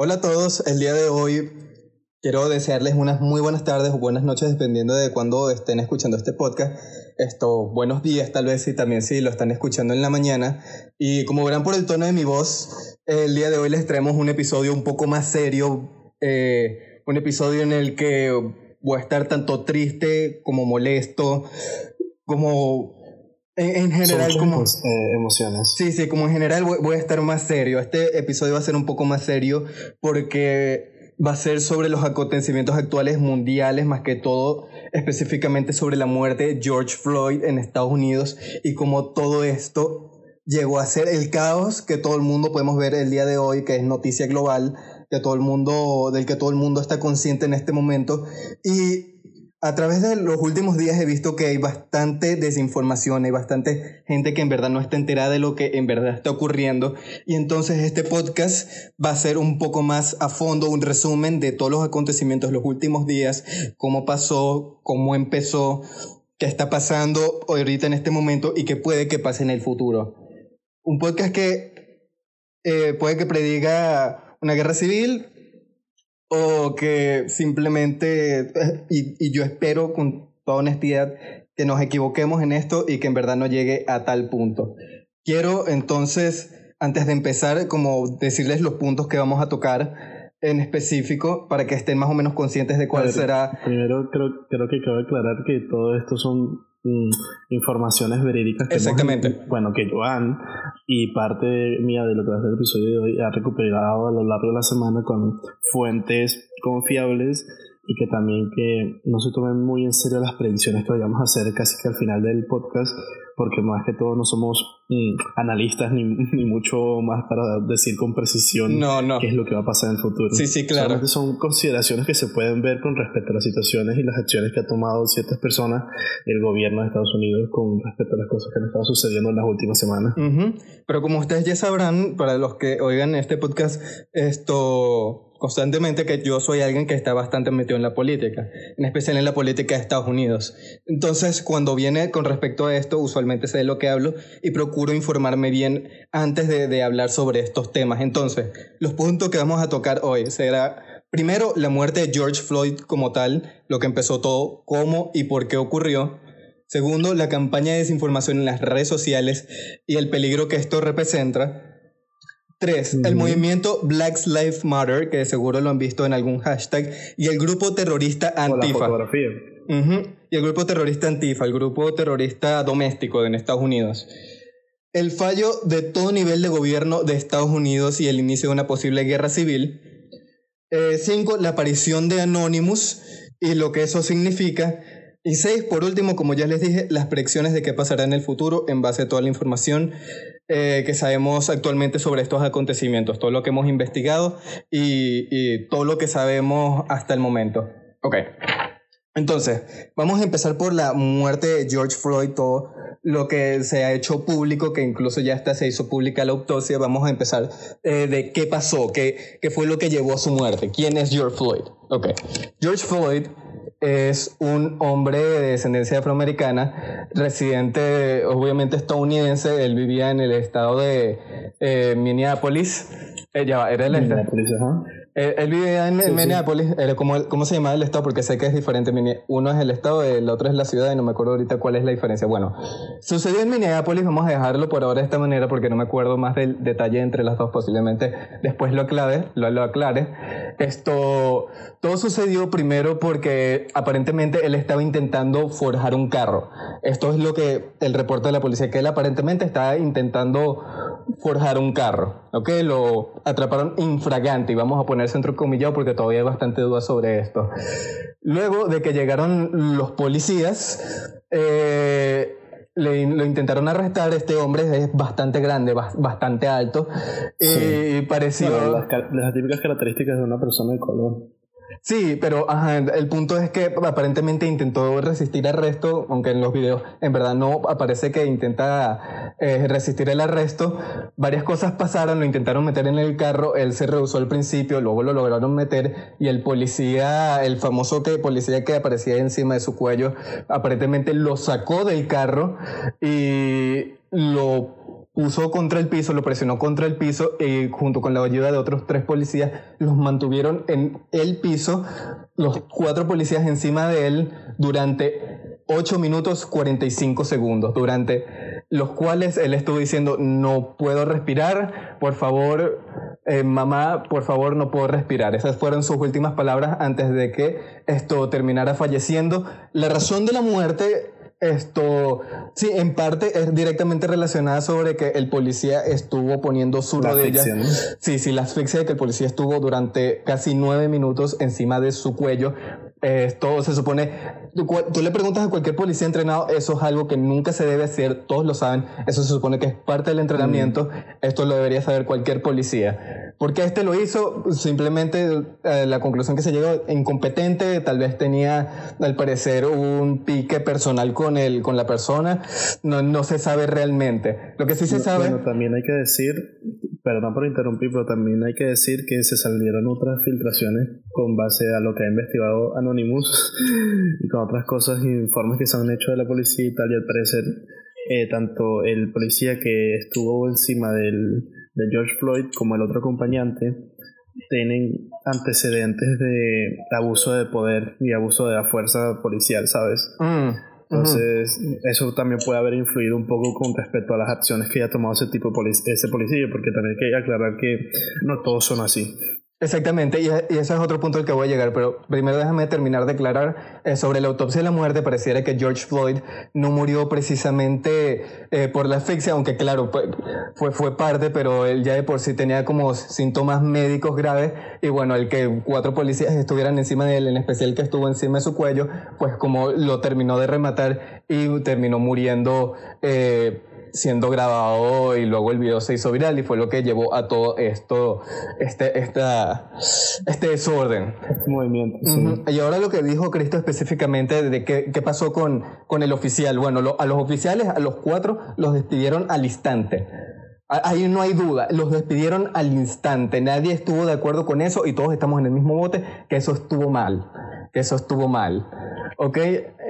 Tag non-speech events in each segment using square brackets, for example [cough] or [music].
Hola a todos, el día de hoy quiero desearles unas muy buenas tardes o buenas noches dependiendo de cuándo estén escuchando este podcast. Esto, buenos días tal vez y también si lo están escuchando en la mañana. Y como verán por el tono de mi voz, el día de hoy les traemos un episodio un poco más serio, eh, un episodio en el que voy a estar tanto triste como molesto, como en, general, como... Eh, emociones. Sí, sí, como en general voy, a estar más serio. Este episodio va a ser un poco más serio porque va a ser sobre los acontecimientos actuales mundiales, más que todo específicamente sobre la muerte de George Floyd en Estados Unidos y cómo todo esto llegó a ser el caos que todo el mundo podemos ver el día de hoy, que es noticia global, que todo el mundo, del que todo el mundo está consciente en este momento. Y a través de los últimos días he visto que hay bastante desinformación, hay bastante gente que en verdad no está enterada de lo que en verdad está ocurriendo. Y entonces este podcast va a ser un poco más a fondo, un resumen de todos los acontecimientos de los últimos días, cómo pasó, cómo empezó, qué está pasando ahorita en este momento y qué puede que pase en el futuro. Un podcast que eh, puede que prediga una guerra civil, o que simplemente, [laughs] y, y, yo espero con toda honestidad que nos equivoquemos en esto y que en verdad no llegue a tal punto. Quiero entonces, antes de empezar, como decirles los puntos que vamos a tocar en específico para que estén más o menos conscientes de cuál será. Primero creo, creo que cabe aclarar que todo esto son Mm, informaciones verídicas que Exactamente. bueno, que Joan y parte mía de lo que va a ser el episodio de hoy ha recuperado a lo largo de la semana con fuentes confiables y que también que no se tomen muy en serio las predicciones que vayamos a hacer casi que al final del podcast, porque más que todo no somos mm, analistas ni, [laughs] ni, mucho más para decir con precisión no, no. qué es lo que va a pasar en el futuro. Sí, sí, claro. Solamente son consideraciones que se pueden ver con respecto a las situaciones y las acciones que ha tomado ciertas personas el gobierno de Estados Unidos con respecto a las cosas que han estado sucediendo en las últimas semanas. Pero como ustedes ya sabrán, para los que oigan este podcast, esto constantemente que yo soy alguien que está bastante metido en la política, en especial en la política de Estados Unidos. Entonces, cuando viene con respecto a esto, usualmente sé de lo que hablo y procuro informarme bien antes de, de hablar sobre estos temas. Entonces, los puntos que vamos a tocar hoy será Primero, la muerte de George Floyd como tal, lo que empezó todo, cómo y por qué ocurrió. Segundo, la campaña de desinformación en las redes sociales y el peligro que esto representa. Tres, el movimiento Black Lives Matter, que seguro lo han visto en algún hashtag, y el grupo terrorista Antifa. Y el grupo terrorista Antifa, el grupo terrorista doméstico en Estados Unidos. El fallo de todo nivel de gobierno de Estados Unidos y el inicio de una posible guerra civil. Eh, cinco, la aparición de Anonymous y lo que eso significa. Y seis, por último, como ya les dije, las predicciones de qué pasará en el futuro en base a toda la información eh, que sabemos actualmente sobre estos acontecimientos, todo lo que hemos investigado y, todo lo que sabemos hasta el momento. Ok. Entonces, vamos a empezar por la muerte de George Floyd, todo lo que se ha hecho público, que incluso ya hasta se hizo pública la autopsia. Vamos a empezar eh, de qué pasó, qué, qué fue lo que llevó a su muerte, quién es George Floyd. Ok. George Floyd es un hombre de descendencia afroamericana, residente obviamente estadounidense. Él vivía en el estado de eh, Minneapolis. Ella era el eh, él vivía en, Minneapolis, ¿cómo, se llama el estado? Porque sé que es diferente. Uno es el estado, el otro es la ciudad y no me acuerdo ahorita cuál es la diferencia. Bueno, sucedió en Minneapolis, vamos a dejarlo por ahora de esta manera porque no me acuerdo más del detalle entre las dos, posiblemente después lo aclare. Lo, lo aclare. Esto, todo sucedió primero porque aparentemente él estaba intentando forjar un carro. Esto es lo que el reporte de la policía, que él aparentemente estaba intentando forjar un carro. ¿Ok? Lo atraparon infragante y vamos a poner centro comillado porque todavía hay bastante duda sobre esto. Luego de que llegaron los policías, eh, le, lo intentaron arrestar. Este hombre es bastante grande, bastante alto. Y pareció. las, típicas características de una persona de color. Sí, pero ajá, el punto es que aparentemente intentó resistir arresto, aunque en los videos en verdad no aparece que intenta eh, resistir el arresto. Varias cosas pasaron, lo intentaron meter en el carro, él se rehusó al principio, luego lo lograron meter y el policía, el famoso que, policía que aparecía encima de su cuello, aparentemente lo sacó del carro y lo puso contra el piso, lo presionó contra el piso y junto con la ayuda de otros tres policías los mantuvieron en el piso, los cuatro policías encima de él durante 8 minutos 45 segundos, durante los cuales él estuvo diciendo no puedo respirar, por favor, eh, mamá, por favor no puedo respirar. Esas fueron sus últimas palabras antes de que esto terminara falleciendo. La razón de la muerte esto, sí, en parte es directamente relacionada sobre que el policía estuvo poniendo su rodilla. Sí, sí, la asfixia de que el policía estuvo durante casi nueve minutos encima de su cuello. Esto se supone, tú, tú, le preguntas a cualquier policía entrenado, eso es algo que nunca se debe hacer, todos lo saben, eso se supone que es parte del entrenamiento, mm. esto lo debería saber cualquier policía. Porque este lo hizo, simplemente eh, la conclusión que se llegó, incompetente, tal vez tenía al parecer un pique personal con, el, con la persona, no, no se sabe realmente. Lo que sí se sabe... Bueno, también hay que decir, perdón por interrumpir, pero también hay que decir que se salieron otras filtraciones con base a lo que ha investigado Anonymous [laughs] y con otras cosas, informes que se han hecho de la policía y tal, y al parecer eh, tanto el policía que estuvo encima del de George Floyd como el otro acompañante tienen antecedentes de abuso de poder y abuso de la fuerza policial, ¿sabes? Mm, Entonces, eso también puede haber influido un poco con respecto a las acciones que haya tomado ese tipo de ese policía, porque también hay que aclarar que no todos son así. Exactamente, y, ese es otro punto al que voy a llegar, pero primero déjame terminar de aclarar eh, sobre la autopsia de la muerte. Pareciera que George Floyd no murió precisamente eh, por la asfixia, aunque claro, fue, fue parte, pero él ya de por sí tenía como síntomas médicos graves y bueno, el que cuatro policías estuvieran encima de él, en especial que estuvo encima de su cuello, pues como lo terminó de rematar y terminó muriendo. Eh, siendo grabado y luego el video se hizo viral y fue lo que llevó a todo esto, este, esta, este desorden. Este movimiento. Y ahora lo que dijo Cristo específicamente de qué, qué pasó con, con el oficial. Bueno, a los oficiales, a los cuatro, los despidieron al instante. Ahí no hay duda, los despidieron al instante, nadie estuvo de acuerdo con eso y todos estamos en el mismo bote, que eso estuvo mal, que eso estuvo mal. ¿Ok?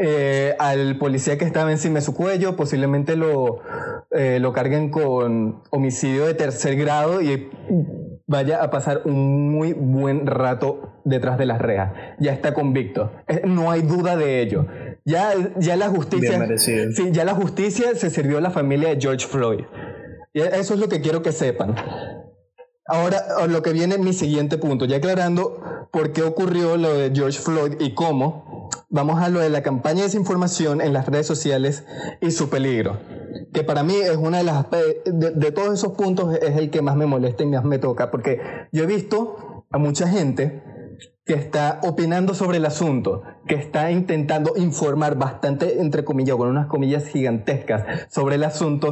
Eh, al policía que estaba encima de su cuello posiblemente lo, eh, lo carguen con homicidio de tercer grado y vaya a pasar un muy buen rato detrás de las rejas. Ya está convicto, eh, no hay duda de ello. Ya, ya la justicia... Sí, ya la justicia se sirvió a la familia de George Floyd. Y eso es lo que quiero que sepan. Ahora, lo que viene mi siguiente punto, ya aclarando por qué ocurrió lo de George Floyd y cómo, vamos a lo de la campaña de desinformación en las redes sociales y su peligro, que para mí es una de las, de, de todos esos puntos es el que más me molesta y más me toca, porque yo he visto a mucha gente que está opinando sobre el asunto, que está intentando informar bastante, entre comillas, con unas comillas gigantescas, sobre el asunto,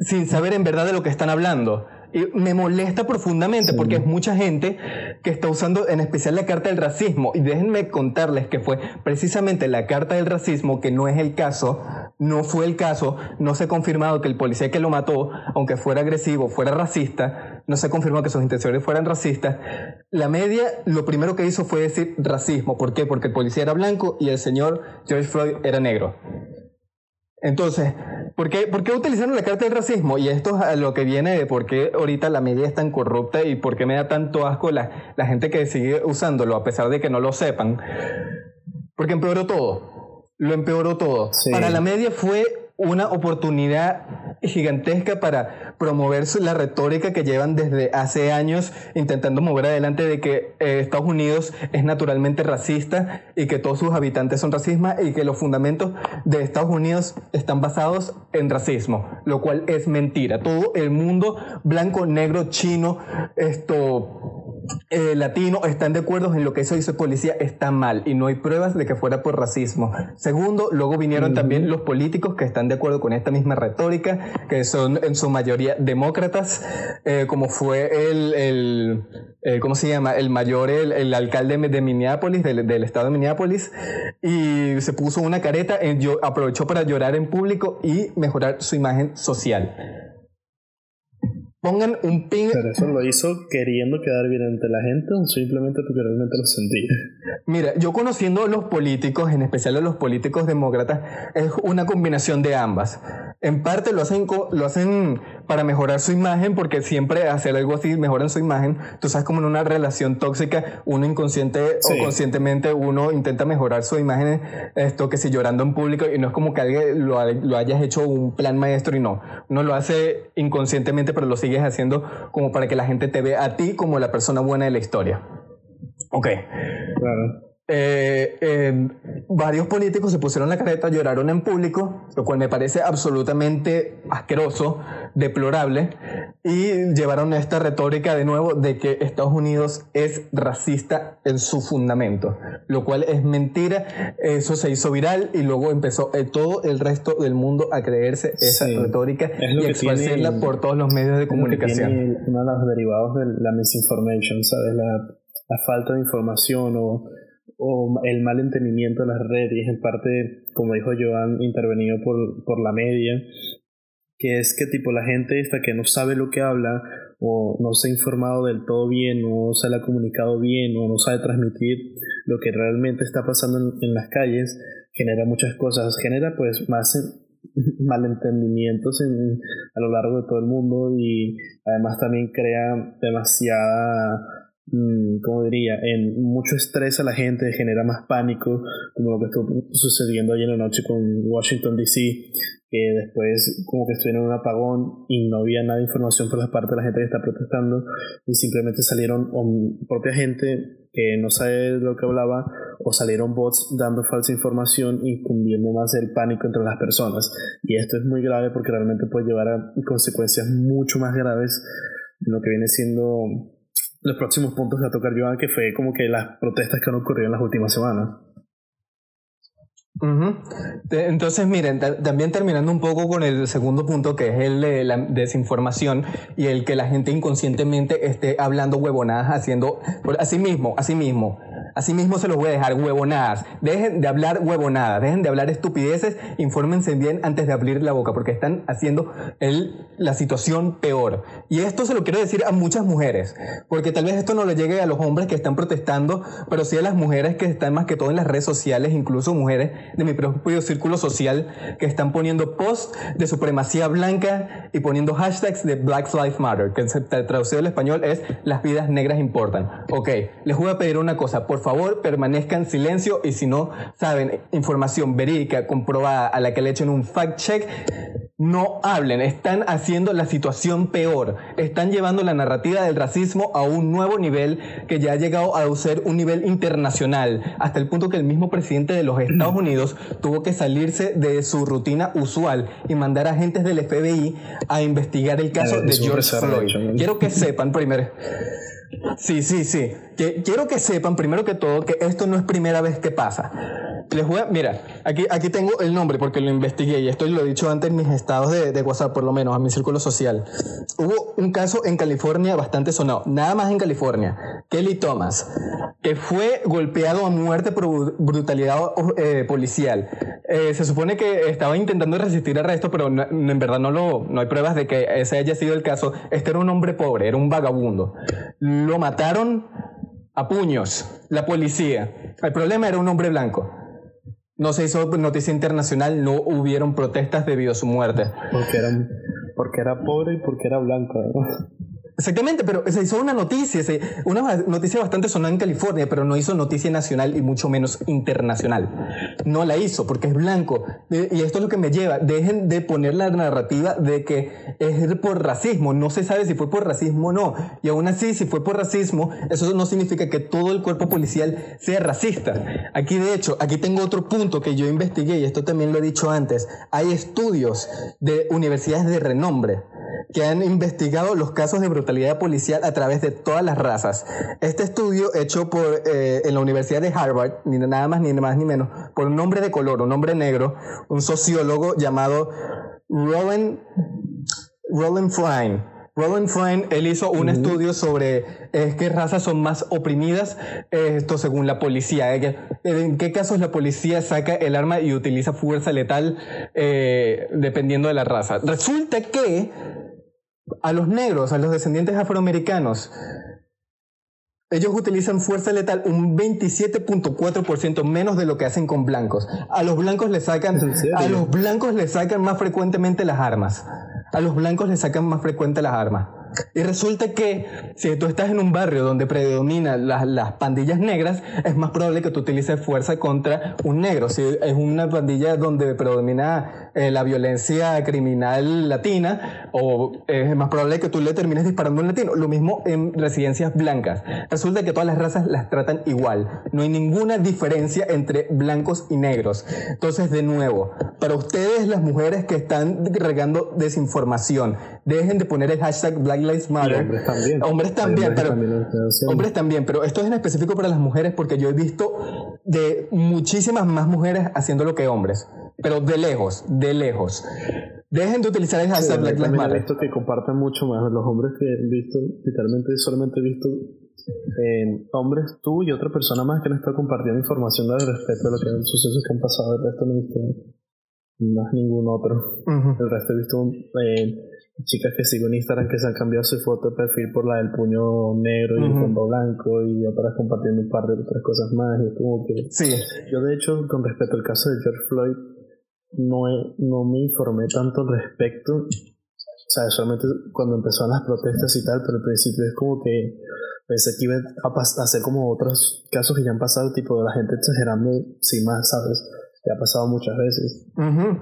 sin saber en verdad de lo que están hablando. Me molesta profundamente porque es mucha gente que está usando en especial la carta del racismo. Y déjenme contarles que fue precisamente la carta del racismo, que no es el caso, no fue el caso, no se ha confirmado que el policía que lo mató, aunque fuera agresivo, fuera racista, no se ha confirmado que sus intenciones fueran racistas. La media lo primero que hizo fue decir racismo. ¿Por qué? Porque el policía era blanco y el señor George Floyd era negro. Entonces, ¿por qué, ¿por qué, utilizaron la carta del racismo? Y esto es a lo que viene de por qué ahorita la media es tan corrupta y por qué me da tanto asco la, la gente que sigue usándolo a pesar de que no lo sepan. Porque empeoró todo. Lo empeoró todo. Para la media fue una oportunidad gigantesca para promover la retórica que llevan desde hace años intentando mover adelante de que eh, Estados Unidos es naturalmente racista y que todos sus habitantes son racistas y que los fundamentos de Estados Unidos están basados en racismo, lo cual es mentira. Todo el mundo blanco, negro, chino, esto eh, latino están de acuerdo en lo que eso hizo policía está mal y no hay pruebas de que fuera por racismo. Segundo, luego vinieron también los políticos que están de acuerdo con esta misma retórica, que son en su mayoría demócratas, eh, como fue el, el ¿cómo se llama? El mayor, el, el alcalde de Minneapolis, del, del, estado de Minneapolis, y se puso una careta, aprovechó para llorar en público y mejorar su imagen social. Pongan un ping. Pero eso lo hizo queriendo quedar bien ante la gente o simplemente porque realmente lo sentía. Mira, yo conociendo a los políticos, en especial a los políticos demócratas, es una combinación de ambas. En parte lo hacen, lo hacen para mejorar su imagen, porque siempre hacer algo así mejoran su imagen. Tú sabes, como en una relación tóxica, uno inconsciente o conscientemente uno intenta mejorar su imagen, esto que si llorando en público, y no es como que alguien lo, lo hayas hecho un plan maestro y no. Uno lo hace inconscientemente, pero lo sigue sigues haciendo como para que la gente te vea a ti como la persona buena de la historia. Ok. Eh, eh, varios políticos se pusieron la careta, lloraron en público, lo cual me parece absolutamente asqueroso, deplorable, y llevaron esta retórica de nuevo de que Estados Unidos es racista en su fundamento, lo cual es mentira, eso se hizo viral y luego empezó eh, todo el resto del mundo a creerse esa retórica y expresarla por todos los medios de comunicación. uno de los derivados de la misinformation, ¿sabes? La, la falta de información o o el mal entendimiento de las redes, en parte, como dijo Joan, intervenido por, por la media, que es que tipo la gente esta que no sabe lo que habla o no se ha informado del todo bien o se le ha comunicado bien o no sabe transmitir lo que realmente está pasando en, las calles genera muchas cosas genera pues más [laughs] malentendimientos en, a lo largo de todo el mundo y además también crea demasiada como diría, en mucho estrés a la gente, genera más pánico, como lo que estuvo sucediendo ayer en la noche con Washington DC, que después como que estuvieron en un apagón y no había nada de información por la parte de la gente que está protestando y simplemente salieron propia gente que no sabe de lo que hablaba o salieron bots dando falsa información y cundiendo más el pánico entre las personas. Y esto es muy grave porque realmente puede llevar a consecuencias mucho más graves en lo que viene siendo los próximos puntos a tocar Joan, que fue como que las protestas que han ocurrido en las últimas semanas. Entonces, miren, también terminando un poco con el segundo punto, que es el de la desinformación y el que la gente inconscientemente esté hablando huevonadas, haciendo, así mismo, así mismo, así mismo se los voy a dejar huevonadas. Dejen de hablar huevonadas, dejen de hablar estupideces, infórmense bien antes de abrir la boca, porque están haciendo la situación peor. Y esto se lo quiero decir a muchas mujeres, porque tal vez esto no le llegue a los hombres que están protestando, pero sí a las mujeres que están más que todo en las redes sociales, incluso mujeres de mi propio círculo social que están poniendo posts de supremacía blanca y poniendo hashtags de Black Lives Matter, que traducido al español es las vidas negras importan. Ok, les voy a pedir una cosa, favor permanezcan en silencio y si no saben información verídica, comprobada, a la que le echen un fact check, no hablen, están haciendo la situación peor, están llevando la narrativa del racismo a un nuevo nivel que ya ha llegado a ser un nivel internacional, hasta el punto que el mismo presidente de los [clears throat] Estados Unidos tuvo que salirse de su rutina usual y mandar agentes del FBI a investigar el caso eh, de George Floyd. Quiero que sepan primero. Sí, sí, sí. quiero que sepan primero que todo que esto no es primera vez que pasa. Les voy a, mira, aquí, aquí tengo el nombre porque lo investigué y esto lo he dicho antes en mis estados de, de, WhatsApp, por lo menos, a mi círculo social. Hubo un caso en California bastante sonado, nada más en California. Kelly Thomas, que fue golpeado a muerte por brutalidad eh, policial. Eh, se supone que estaba intentando resistir arresto, pero en verdad no, lo, no hay pruebas de que ese haya sido el caso. Este era un hombre pobre, era un vagabundo. Lo mataron a puños, la policía. El problema era un hombre blanco. No se hizo noticia internacional, no hubieron protestas debido a su muerte. Porque era, porque era pobre y porque era blanco. Exactamente, pero se hizo una noticia, una noticia bastante sonada en California, pero no hizo noticia nacional y mucho menos internacional. No la hizo porque es blanco. Y esto es lo que me lleva. Dejen de poner la narrativa de que es por racismo. No se sabe si fue por racismo o no. Y aún así, si fue por racismo, eso no significa que todo el cuerpo policial sea racista. Aquí, de hecho, aquí tengo otro punto que yo investigué y esto también lo he dicho antes. Hay estudios de universidades de renombre que han investigado los casos de brutalidad policial a través de todas las razas. Este estudio hecho por, eh, en la Universidad de Harvard, ni nada más ni más ni menos, por un hombre de color, un hombre negro, un sociólogo llamado Roland, Roland Flynn. Roland Flynn, él hizo un estudio sobre eh, qué razas son más oprimidas, esto según la policía. Eh, en qué casos la policía saca el arma y utiliza fuerza letal dependiendo de la raza. Resulta que a los negros, a los descendientes afroamericanos, ellos utilizan fuerza letal un 27.4% menos de lo que hacen con blancos. A los blancos le sacan a los blancos le sacan más frecuentemente las armas. A los blancos le sacan más frecuente las armas. Y resulta que si tú estás en un barrio donde predominan las, pandillas negras, es más probable que tú utilices fuerza contra un negro. Si es una pandilla donde predomina eh, la violencia criminal latina, o es más probable que tú le termines disparando a un latino. Lo mismo en residencias blancas. Resulta que todas las razas las tratan igual. No hay ninguna diferencia entre blancos y negros. Entonces, de nuevo, para ustedes las mujeres que están regando desinformación, dejen de poner el hashtag Black Lives Matter. hombres también. Hombres también, pero, hombres también, pero esto es en específico para las mujeres porque yo he visto de muchísimas más mujeres haciendo lo que hombres, pero de lejos, de lejos. Dejen de utilizar el hashtag Black Lives Matter. Esto que comparten mucho más los hombres que he visto, literalmente solamente he visto hombres, tú y otra persona más que han estado compartiendo información al respecto de lo que sucesos que han pasado. El resto no he visto más ningún otro. El resto he visto eh, chicas que sigo en Instagram que se han cambiado su foto de perfil por la del puño negro y el fondo blanco y otras compartiendo un par de otras cosas más. Y como que. Sí. Yo, de hecho, con respecto al caso de George Floyd, no, no me informé tanto al respecto. O sea, solamente cuando empezaron las protestas y tal, pero al principio es como que pensé que iba a, a hacer como otros casos que ya han pasado, tipo de la gente exagerando sin más, ¿sabes? Que ha pasado muchas veces,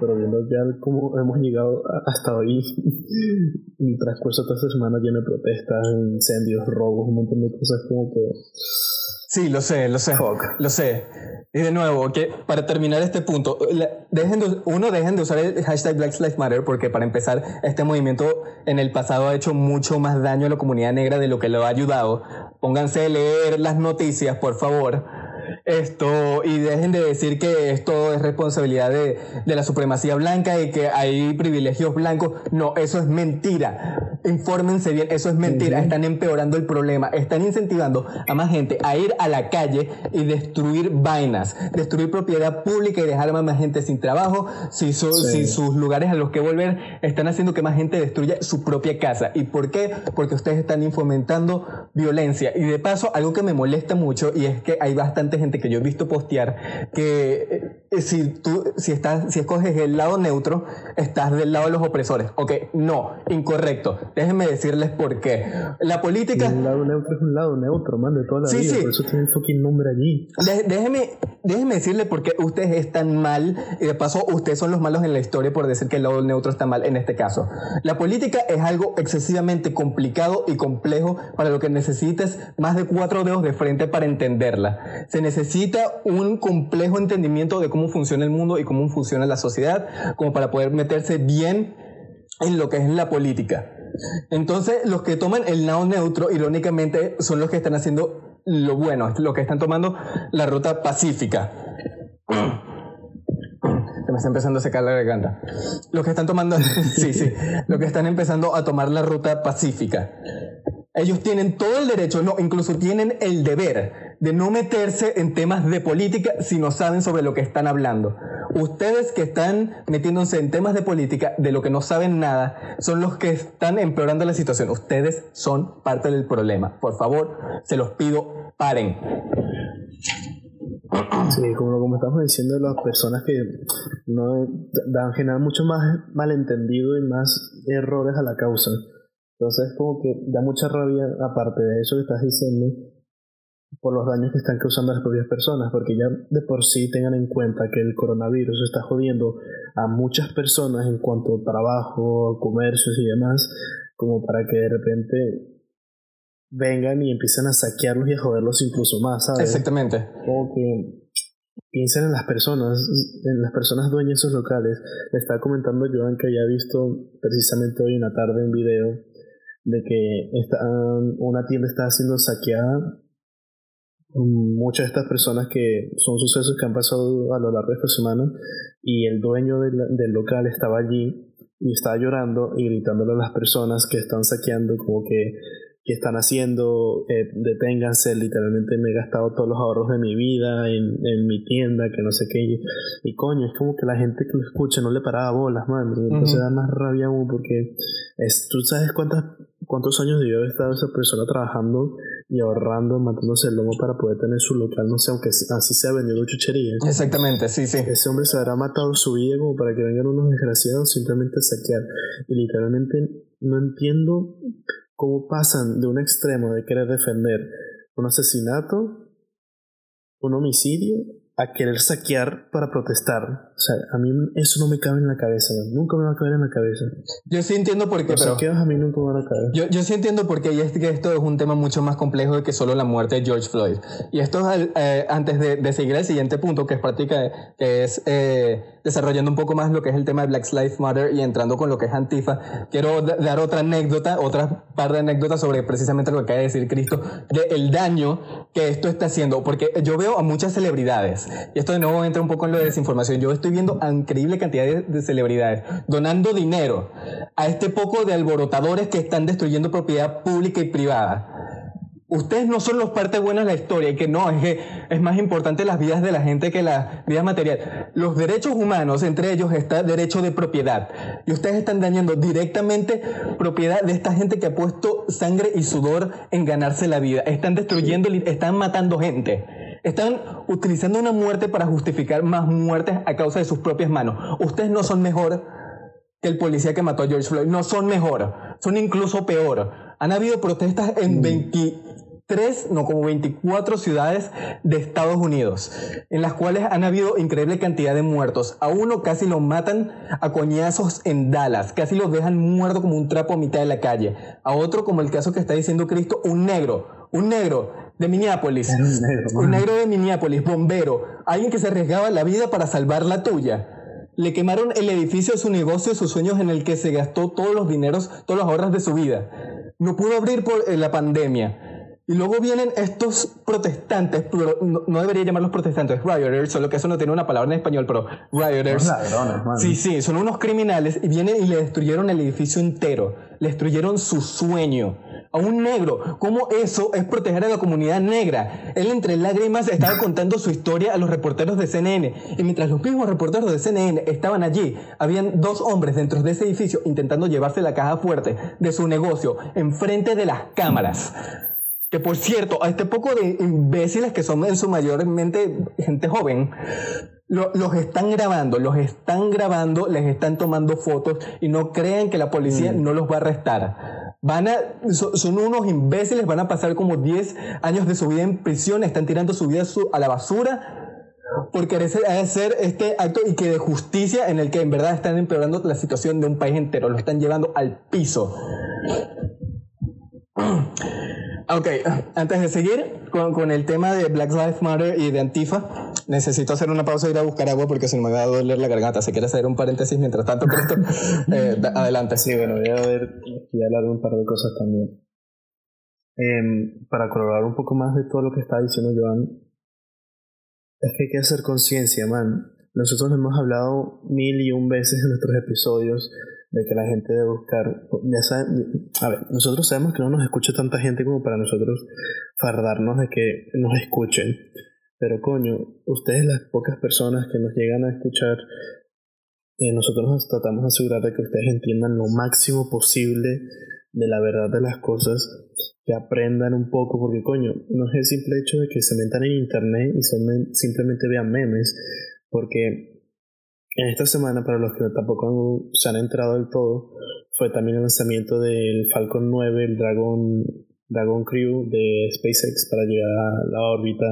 pero viendo ya cómo hemos llegado hasta hoy, [laughs] y transcurso toda esta semana lleno de protestas, incendios, robos, un montón de cosas como que... Sí, lo sé, lo sé, lo sé. Y de nuevo, que para terminar este punto, dejen uno, dejen de usar el hashtag Black Lives Matter porque para empezar, este movimiento en el pasado ha hecho mucho más daño a la comunidad negra de lo que lo ha ayudado. Pónganse a leer las noticias, por favor esto, y dejen de decir que esto es responsabilidad de, de, la supremacía blanca y que hay privilegios blancos. No, eso es mentira. Infórmense bien, eso es mentira. Están empeorando el problema. Están incentivando a más gente a ir a la calle y destruir vainas, destruir propiedad pública y dejar a más gente sin trabajo. Si, si sus lugares a los que volver están haciendo que más gente destruya su propia casa. ¿Y por qué? Porque ustedes están fomentando violencia. Y de paso, algo que me molesta mucho y es que hay bastante gente que yo he visto postear que eh, si tú si estás si escoges el lado neutro estás del lado de los opresores. Ok no incorrecto. Déjenme decirles por qué. La política un lado neutro es un lado neutro man de toda la vida por eso tiene el fucking nombre allí. Déjenme déjenme decirle por qué ustedes están mal y de paso ustedes son los malos en la historia por decir que el lado neutro está mal en este caso. La política es algo excesivamente complicado y complejo para lo que necesites más de cuatro dedos de frente para entenderla. Se necesita necesita un complejo entendimiento de cómo funciona el mundo y cómo funciona la sociedad, como para poder meterse bien en lo que es la política. Entonces, los que toman el lado neutro, irónicamente, son los que están haciendo lo bueno, los que están tomando la ruta pacífica. [clears throat] Se me está empezando a secar la garganta. Los que están tomando, [laughs] sí, sí, los que están empezando a tomar la ruta pacífica. Ellos tienen todo el derecho, no, incluso tienen el deber de no meterse en temas de política si no saben sobre lo que están hablando. Ustedes que están metiéndose en temas de política de lo que no saben nada son los que están empeorando la situación. Ustedes son parte del problema. Por favor, se los pido, paren. Sí, como, como estamos diciendo, las personas que no dan generar mucho más malentendido y más errores a la causa. Entonces, como que da mucha rabia, aparte de eso que estás diciendo, por los daños que están causando a las propias personas, porque ya de por sí tengan en cuenta que el coronavirus está jodiendo a muchas personas en cuanto a trabajo, comercios y demás, como para que de repente vengan y empiecen a saquearlos y a joderlos incluso más, ¿sabes? Exactamente. Como que piensen en las personas, en las personas dueñas de esos locales. Le estaba comentando Joan que había visto precisamente hoy en la tarde un video de que una tienda está siendo saqueada. Muchas de estas personas que son sucesos que han pasado a lo largo de esta semana y el dueño del, del local estaba allí y estaba llorando y gritándole a las personas que están saqueando como que ¿qué están haciendo? Eh, deténganse, literalmente me he gastado todos los ahorros de mi vida en, en mi tienda, que no sé qué. Y, coño, es como que la gente que lo escucha no le paraba bolas, man. Entonces da más rabia aún porque es, tú sabes cuántas, cuántos años debió haber estado esa persona trabajando y ahorrando, matándose el lomo para poder tener su local, no sé, aunque así sea vendiendo chucherías. Exactamente, sí, sí. Ese hombre se habrá matado su vida como para que vengan unos desgraciados simplemente a saquear. Y literalmente no entiendo cómo pasan de un extremo de querer defender un asesinato, un homicidio, a querer saquear para protestar. O sea, a mí eso no me cabe en la cabeza, nunca me va a caber en la cabeza. Yo sí entiendo por qué, Los saqueos a mí nunca me van a caer. Yo, yo sí entiendo por qué, y es que esto es un tema mucho más complejo de que solo la muerte de George Floyd. Y esto es eh, antes de, de, seguir al siguiente punto, que es práctica, que es eh, desarrollando un poco más lo que es el tema de Black Lives Matter y entrando con lo que es Antifa. Quiero dar otra anécdota, otra par de anécdotas sobre precisamente lo que acaba de decir Cristo, de el daño que esto está haciendo, porque yo veo a muchas celebridades y esto de nuevo entra un poco en lo de desinformación, yo estoy viendo a increíble cantidad de, celebridades donando dinero a este poco de alborotadores que están destruyendo propiedad pública y privada. Ustedes no son los partes buenas de la historia, y que no, es que es más importante las vidas de la gente que las vidas materiales. Los derechos humanos, entre ellos está derecho de propiedad. Y ustedes están dañando directamente propiedad de esta gente que ha puesto sangre y sudor en ganarse la vida. Están destruyendo, están matando gente. Están utilizando una muerte para justificar más muertes a causa de sus propias manos. Ustedes no son mejor que el policía que mató a George Floyd. No son mejor, son incluso peor. Han habido protestas en 23, no como 24 ciudades de Estados Unidos, en las cuales han habido increíble cantidad de muertos. A uno casi lo matan a coñazos en Dallas, casi lo dejan muerto como un trapo a mitad de la calle. A otro, como el caso que está diciendo Cristo, un negro, un negro de Minneapolis. Un negro, de Minneapolis, bombero. Alguien que se arriesgaba la vida para salvar la tuya. Le quemaron el edificio su negocio, sus sueños en el que se gastó todos los dineros, todos los ahorros de su vida. No pudo abrir por eh, la pandemia. Y luego vienen estos protestantes, no, debería llamarlos protestantes, rioters, solo que eso no tiene una palabra en español, pero rioters. Sí, sí, son unos criminales y vienen y le destruyeron el edificio entero, le destruyeron su sueño. A un negro, ¿cómo eso es proteger a la comunidad negra? Él entre lágrimas estaba contando su historia a los reporteros de CNN y mientras los mismos reporteros de CNN estaban allí, habían dos hombres dentro de ese edificio intentando llevarse la caja fuerte de su negocio enfrente de las cámaras. Que por cierto, a este poco de imbéciles que son en su mayormente gente joven, los están grabando, los están grabando, les están tomando fotos y no crean que la policía mm. no los va a arrestar. Van a, son unos imbéciles, van a pasar como 10 años de su vida en prisión, están tirando su vida a la basura por querer hacer este acto y que de justicia en el que en verdad están empeorando la situación de un país entero, lo están llevando al piso. [clears throat] Ok, antes de seguir con, con, el tema de Black Lives Matter y de Antifa, necesito hacer una pausa e ir a buscar agua porque se me va a doler la garganta. Si quieres hacer un paréntesis mientras tanto, [laughs] Cristo, eh, adelante. Sí, bueno, voy a ver y hablar de un par de cosas también. Eh, para corroborar un poco más de todo lo que está diciendo Joan, es que hay que hacer conciencia, man. Nosotros hemos hablado mil y un veces en nuestros episodios de que la gente debe buscar, ya saben, a ver, nosotros sabemos que no nos escucha tanta gente como para nosotros fardarnos de que nos escuchen, pero coño, ustedes las pocas personas que nos llegan a escuchar, eh, nosotros nos tratamos de asegurar de que ustedes entiendan lo máximo posible de la verdad de las cosas, que aprendan un poco, porque coño, no es el simple hecho de que se metan en internet y son, simplemente vean memes, porque en esta semana, para los que tampoco se han entrado del todo, fue también el lanzamiento del Falcon 9, el Dragon, Dragon Crew de SpaceX para llegar a la órbita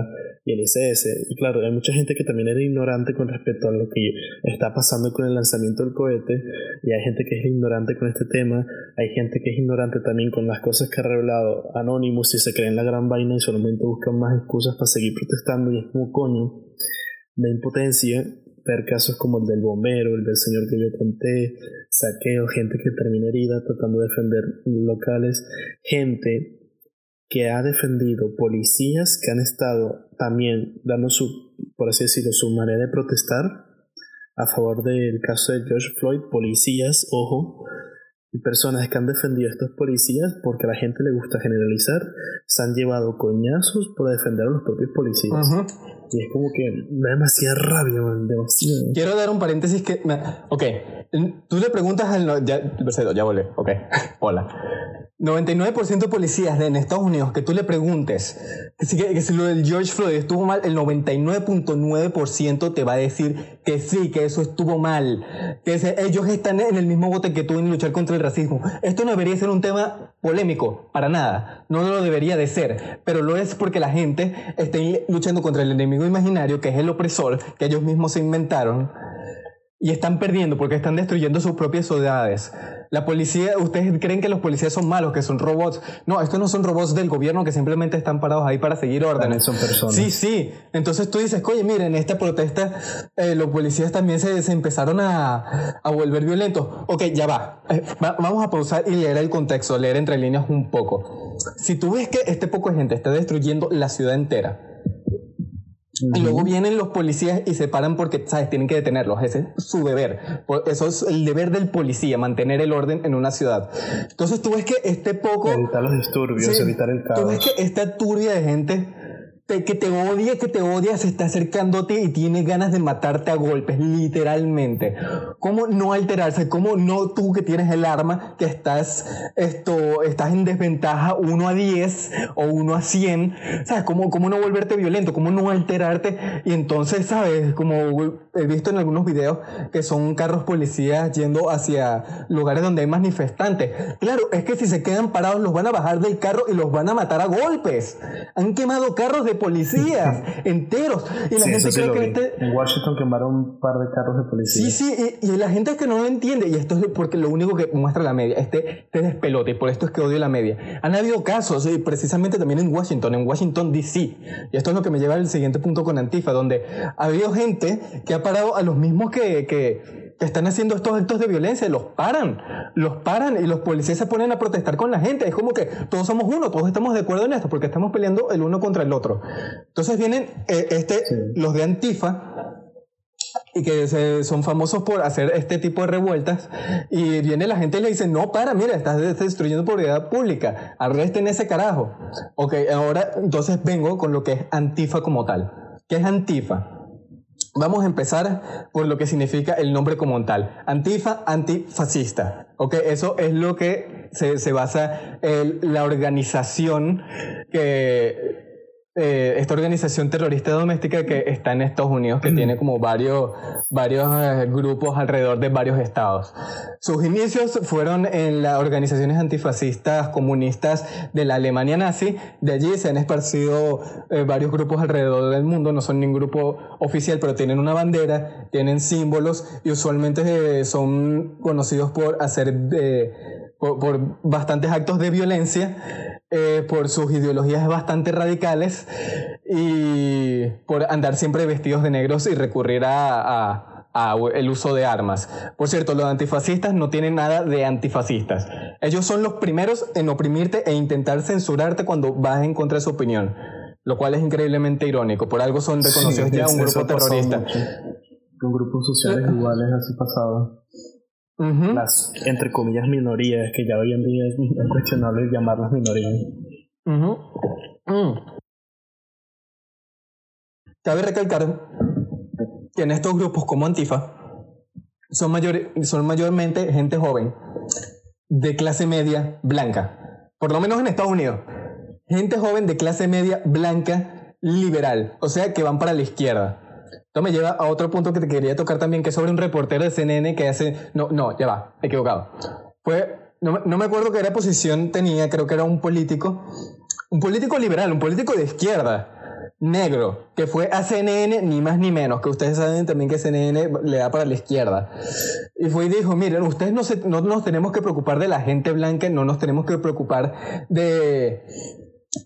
y el ISS. Y claro, hay mucha gente que también era ignorante con respecto a lo que está pasando con el lanzamiento del cohete, y hay gente que es ignorante con este tema, hay gente que es ignorante también con las cosas que ha revelado Anonymous y se creen la gran vaina y solamente buscan más excusas para seguir protestando, y es como coño, la impotencia ver casos como el del bombero, el del señor que yo conté, saqueo, gente que termina herida tratando de defender locales, gente que ha defendido policías que han estado también dando su, por así decirlo, su manera de protestar a favor del caso de George Floyd, policías, ojo, personas que han defendido a estos policías porque a la gente le gusta generalizar, se han llevado coñazos por defender a los propios policías. Y es como que me da demasiada rabia, demasiado. Quiero dar un paréntesis que... Ok, tú le preguntas al... Ya, ya volé, ok, [laughs] hola. 99% de policías en Estados Unidos que tú le preguntes que que si lo del George Floyd estuvo mal, el 99.9% te va a decir que sí, que eso estuvo mal, que ellos están en el mismo bote que tú en luchar contra el racismo. Esto no debería ser un tema polémico, para nada, no lo debería de ser, pero lo es porque la gente está luchando contra el enemigo imaginario, que es el opresor, que ellos mismos se inventaron, y están perdiendo porque están destruyendo sus propias ciudades. La policía, ustedes creen que los policías son malos, que son robots. No, estos no son robots del gobierno que simplemente están parados ahí para seguir órdenes. Son personas. Sí, sí. Entonces tú dices, oye, miren, en esta protesta eh, los policías también se, se empezaron a, a, volver violentos. Ok, ya va. Eh, va. Vamos a pausar y leer el contexto, leer entre líneas un poco. Si tú ves que este poco de gente está destruyendo la ciudad entera, y luego vienen los policías y se paran porque, ¿sabes? Tienen que detenerlos. Ese es su deber. Eso es el deber del policía, mantener el orden en una ciudad. Entonces tú ves que este poco... Evitar los disturbios, evitar el caos. Tú ves que esta turbia de gente que te odia, que te odia, se está acercándote y tiene ganas de matarte a golpes, literalmente. ¿Cómo no alterarse? ¿Cómo no tú que tienes el arma, que estás, esto, estás en desventaja 1 a 10 o 1 a 100? ¿Sabes? ¿Cómo, ¿Cómo no volverte violento? ¿Cómo no alterarte? Y entonces, ¿sabes? Como he visto en algunos videos que son carros policías yendo hacia lugares donde hay manifestantes. Claro, es que si se quedan parados los van a bajar del carro y los van a matar a golpes. Han quemado carros de policías [laughs] enteros. Y la gente cree que este... En Washington quemaron un par de carros de policía. Sí, sí, y, la gente es que no lo entiende, y esto es porque lo único que muestra la media, este, este despelote, y por esto es que odio la media. Han habido casos, y precisamente también en Washington, en Washington DC, y esto es lo que me lleva al siguiente punto con Antifa, donde ha habido gente que ha parado a los mismos que están haciendo estos actos de violencia, los paran, los paran y los policías se ponen a protestar con la gente. Es como que todos somos uno, todos estamos de acuerdo en esto, porque estamos peleando el uno contra el otro. Entonces vienen eh, este, los de Antifa, y que son famosos por hacer este tipo de revueltas y viene la gente y le dice, no, para, mira, estás destruyendo propiedad pública, arresten ese carajo. Ok, ahora entonces vengo con lo que es Antifa como tal. ¿Qué es Antifa? Vamos a empezar por lo que significa el nombre como tal. Antifa, antifascista. Ok, eso es lo que se, se basa en la organización que eh, esta organización terrorista doméstica que está en Estados Unidos, que tiene como varios, varios eh, grupos alrededor de varios estados. Sus inicios fueron en las organizaciones antifascistas comunistas de la Alemania nazi. De allí se han esparcido eh, varios grupos alrededor del mundo. No son ningún grupo oficial, pero tienen una bandera, tienen símbolos y usualmente son conocidos por hacer por, bastantes actos de violencia, eh, por sus ideologías bastante radicales y por andar siempre vestidos de negros y recurrir a, el uso de armas. Por cierto, los antifascistas no tienen nada de antifascistas. Ellos son los primeros en oprimirte e intentar censurarte cuando vas en contra de su opinión, lo cual es increíblemente irónico. Por algo son reconocidos ya un grupo terrorista. Con grupos sociales iguales así pasado las, entre comillas, minorías, que ya hoy en día es cuestionable llamarlas minorías. Mm. Cabe recalcar que en estos grupos como Antifa son, mayor, son mayormente gente joven, de clase media blanca, por lo menos en Estados Unidos. Gente joven de clase media blanca liberal, o sea que van para la izquierda. Esto me lleva a otro punto que te quería tocar también, que es sobre un reportero de CNN que hace... No, no, ya va, equivocado. Fue... No, no me acuerdo qué era posición tenía, creo que era un político. Un político liberal, un político de izquierda negro, que fue a CNN ni más ni menos, que ustedes saben también que CNN le da para la izquierda. Y fue y dijo, miren, ustedes no, se, no nos tenemos que preocupar de la gente blanca, no nos tenemos que preocupar de...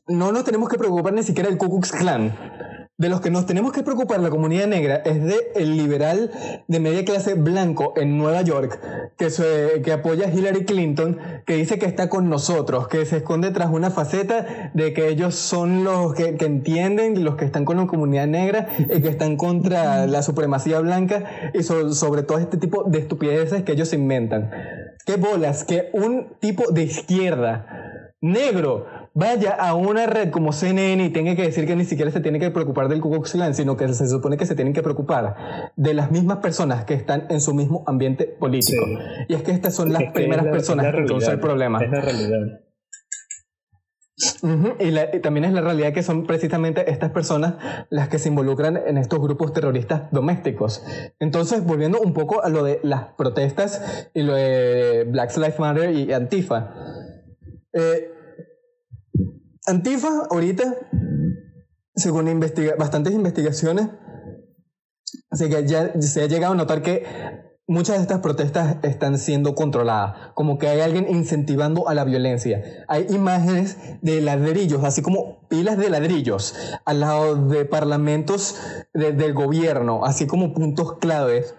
No nos tenemos que preocupar ni siquiera del Ku Klux Klan de los que nos tenemos que preocupar la comunidad negra es de el liberal de media clase blanco en Nueva York que, se, que apoya a Hillary Clinton, que dice que está con nosotros, que se esconde tras una faceta de que ellos son los que, que entienden, los que están con la comunidad negra y que están contra la supremacía blanca y sobre todo este tipo de estupideces que ellos inventan. qué bolas que un tipo de izquierda negro vaya a una red como CNN y tenga que decir que ni siquiera se tiene que preocupar del Ku Klux Klan, sino que se supone que se tienen que preocupar de las mismas personas que están en su mismo ambiente político. Y es que estas son las primeras personas que causan el problema. Es la realidad. y, también es la realidad que son precisamente estas personas las que se involucran en estos grupos terroristas domésticos. Entonces, volviendo un poco a lo de las protestas y lo de Black Lives Matter y Antifa. Eh, Antifa, ahorita, según bastantes investigaciones, así que ya se ha llegado a notar que muchas de estas protestas están siendo controladas, como que hay alguien incentivando a la violencia. Hay imágenes de ladrillos, así como pilas de ladrillos, al lado de parlamentos del gobierno, así como puntos claves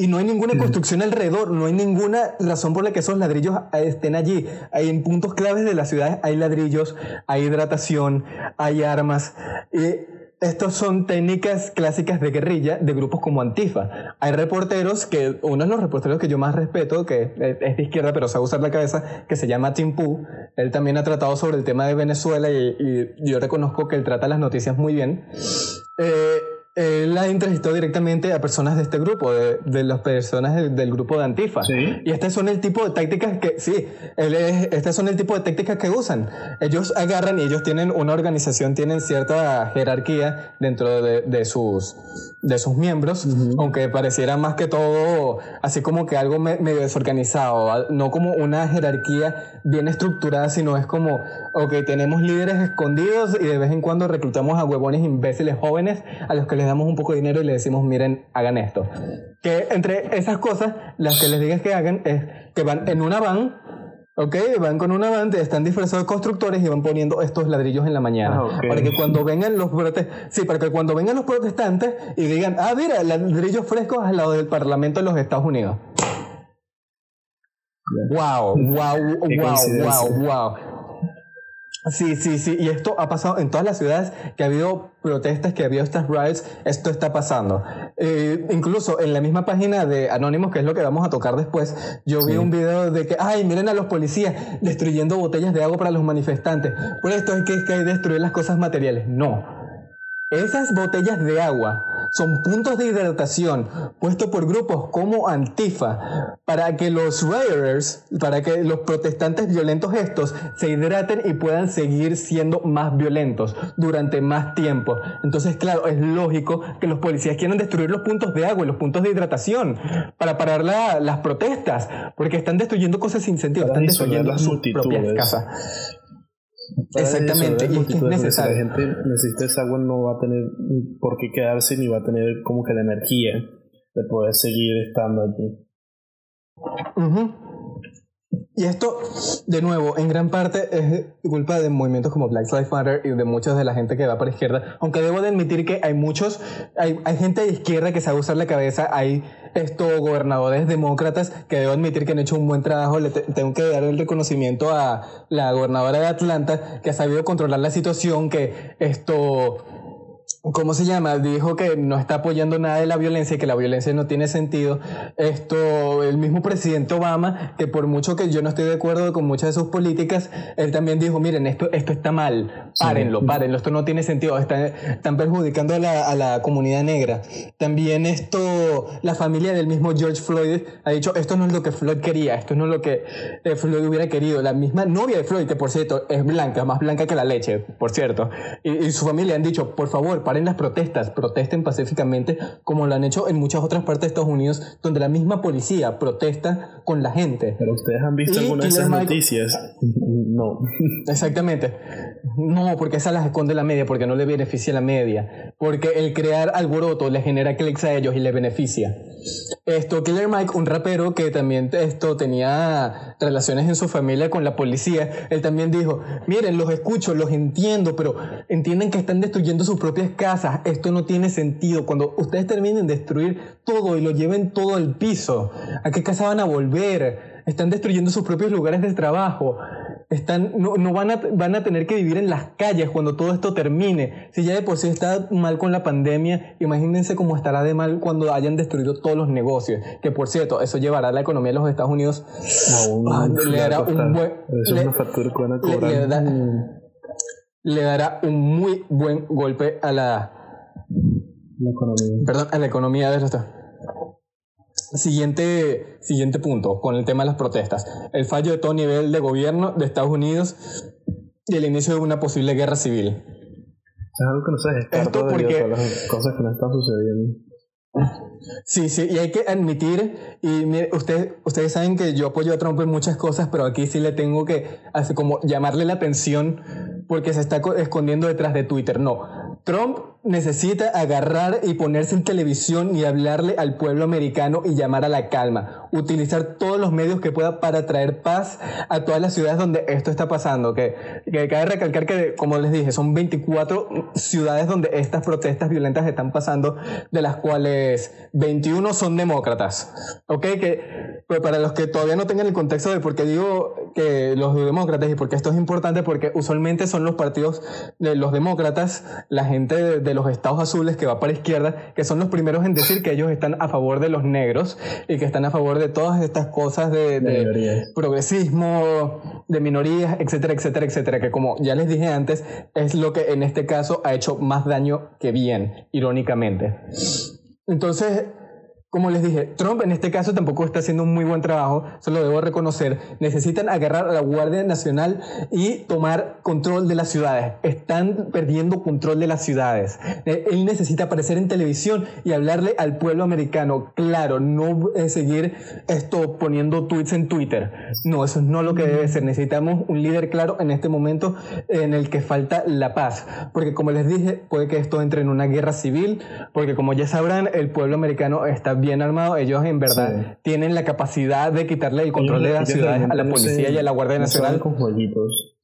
y no hay ninguna construcción alrededor, no hay ninguna razón por la que esos ladrillos estén allí. Hay en puntos claves de las ciudades hay ladrillos, hay hidratación, hay armas. Y estos son técnicas clásicas de guerrilla de grupos como Antifa. Hay reporteros que, uno de los reporteros que yo más respeto, que es de izquierda pero sabe usar la cabeza, que se llama Tim Poo. Él también ha tratado sobre el tema de Venezuela y, y yo reconozco que él trata las noticias muy bien. Eh, él ha entrevistado directamente a personas de este grupo, de, de las personas del, grupo de Antifa. Y estas son el tipo de tácticas que, sí, él estas son el tipo de tácticas que usan. Ellos agarran y ellos tienen una organización, tienen cierta jerarquía dentro de, de sus, de sus miembros, aunque pareciera más que todo así como que algo medio desorganizado, no como una jerarquía bien estructurada, sino es como, ok, tenemos líderes escondidos y de vez en cuando reclutamos a huevones imbéciles jóvenes a los que les damos un poco de dinero y le decimos, miren, hagan esto. Que entre esas cosas, las que les digas que hagan es que van en una van, ¿ok? Van con una van, están disfrazados de constructores y van poniendo estos ladrillos en la mañana. Ah, para que cuando vengan los protestantes, sí, para que cuando vengan los protestantes y digan, ah, mira, ladrillos frescos al lado del Parlamento de los Estados Unidos. Wow, wow, wow, wow, wow. Sí, sí, sí, y esto ha pasado en todas las ciudades que ha habido protestas, que ha habido estas riots, esto está pasando. Eh, incluso en la misma página de Anónimos, que es lo que vamos a tocar después, yo vi un video de que, ay, miren a los policías destruyendo botellas de agua para los manifestantes. Por esto es que, es que hay que destruir las cosas materiales. No. Esas botellas de agua son puntos de hidratación puestos por grupos como Antifa para que los rioters, para que los protestantes violentos estos se hidraten y puedan seguir siendo más violentos durante más tiempo. Entonces, claro, es lógico que los policías quieran destruir los puntos de agua y los puntos de hidratación para parar las protestas, porque están destruyendo cosas sin sentido, están destruyendo sus propias casas. Exactamente, y es que es necesario. La gente necesita esa agua, no va a tener por qué quedarse ni va a tener como que la energía de poder seguir estando allí. Y esto, de nuevo, en gran parte es culpa de movimientos como Black Lives Matter y de mucha de la gente que va para izquierda. Aunque debo de admitir que hay muchos, hay, hay gente de izquierda que sabe usar la cabeza, hay estos gobernadores demócratas que debo admitir que han hecho un buen trabajo. Le tengo que dar el reconocimiento a la gobernadora de Atlanta que ha sabido controlar la situación, que esto ¿Cómo se llama? Dijo que no está apoyando nada de la violencia y que la violencia no tiene sentido. Esto, el mismo presidente Obama, que por mucho que yo no estoy de acuerdo con muchas de sus políticas, él también dijo, miren, esto, esto está mal, párenlo, párenlo, esto no tiene sentido, están, están perjudicando a la, a la, comunidad negra. También esto, la familia del mismo George Floyd ha dicho, esto no es lo que Floyd quería, esto no es lo que eh, Floyd hubiera querido. La misma novia de Floyd, que por cierto es blanca, más blanca que la leche, por cierto, y, y su familia han dicho, por favor, paren las protestas, protesten pacíficamente como lo han hecho en muchas otras partes de Estados Unidos, donde la misma policía protesta con la gente. Pero ustedes han visto algunas de esas noticias. [laughs] No. [laughs] Exactamente. No, porque esa las esconde la media, porque no le beneficia la media. Porque el crear alboroto le genera clics a ellos y le beneficia. Esto, Killer Mike, un rapero que también esto tenía relaciones en su familia con la policía, él también dijo, miren, los escucho, los entiendo, pero entienden que están destruyendo sus propias casas, esto no tiene sentido. Cuando ustedes terminen de destruir todo y lo lleven todo al piso, ¿a qué casa van a volver? Están destruyendo sus propios lugares de trabajo. Están, no, no van, a, van a tener que vivir en las calles cuando todo esto termine. Si ya de por sí está mal con la pandemia, imagínense cómo estará de mal cuando hayan destruido todos los negocios. Que por cierto, eso llevará a la economía de los Estados Unidos. Ah, le dará un buen. Cobrar. Le, le da- le dará un muy buen golpe a la, La economía. perdón, a la economía de los Estados Siguiente, siguiente punto, con el tema de las protestas. El fallo de todo nivel de gobierno de Estados Unidos y el inicio de una posible guerra civil. Es algo que no se Esto a porque- todas las cosas que no están sucediendo. Sí, sí, y hay que admitir, y mire, usted, ustedes saben que yo apoyo a Trump en muchas cosas, pero aquí sí le tengo que así como llamarle la atención porque se está co- escondiendo detrás de Twitter. No, Trump necesita agarrar y ponerse en televisión y hablarle al pueblo americano y llamar a la calma, utilizar todos los medios que pueda para traer paz a todas las ciudades donde esto está pasando. Que, que cabe recalcar que, como les dije, son 24 ciudades donde estas protestas violentas están pasando, de las cuales 21 son demócratas. ¿Ok? Que pues para los que todavía no tengan el contexto de por qué digo que los demócratas y por qué esto es importante, porque usualmente son los partidos de los demócratas, la gente de, de los estados azules que va para izquierda, que son los primeros en decir que ellos están a favor de los negros y que están a favor de todas estas cosas de, De progresismo, de minorías, etcétera, etcétera, etcétera, que como ya les dije antes, es lo que en este caso ha hecho más daño que bien, irónicamente. Entonces, como les dije, Trump en este caso tampoco está haciendo un muy buen trabajo, se lo debo reconocer. Necesitan agarrar a la Guardia Nacional y tomar control de las ciudades. Están perdiendo control de las ciudades. Eh, Él necesita aparecer en televisión y hablarle al pueblo americano. Claro, no seguir esto poniendo tweets en Twitter. No, eso es no lo que debe ser. Necesitamos un líder claro en este momento en el que falta la paz. Porque como les dije, puede que esto entre en una guerra civil, porque como ya sabrán, el pueblo americano está bien armado. Ellos en verdad Sí. tienen la capacidad de quitarle el control de las ciudades a la no policía y a la Guardia no Nacional. andan con jueguitos.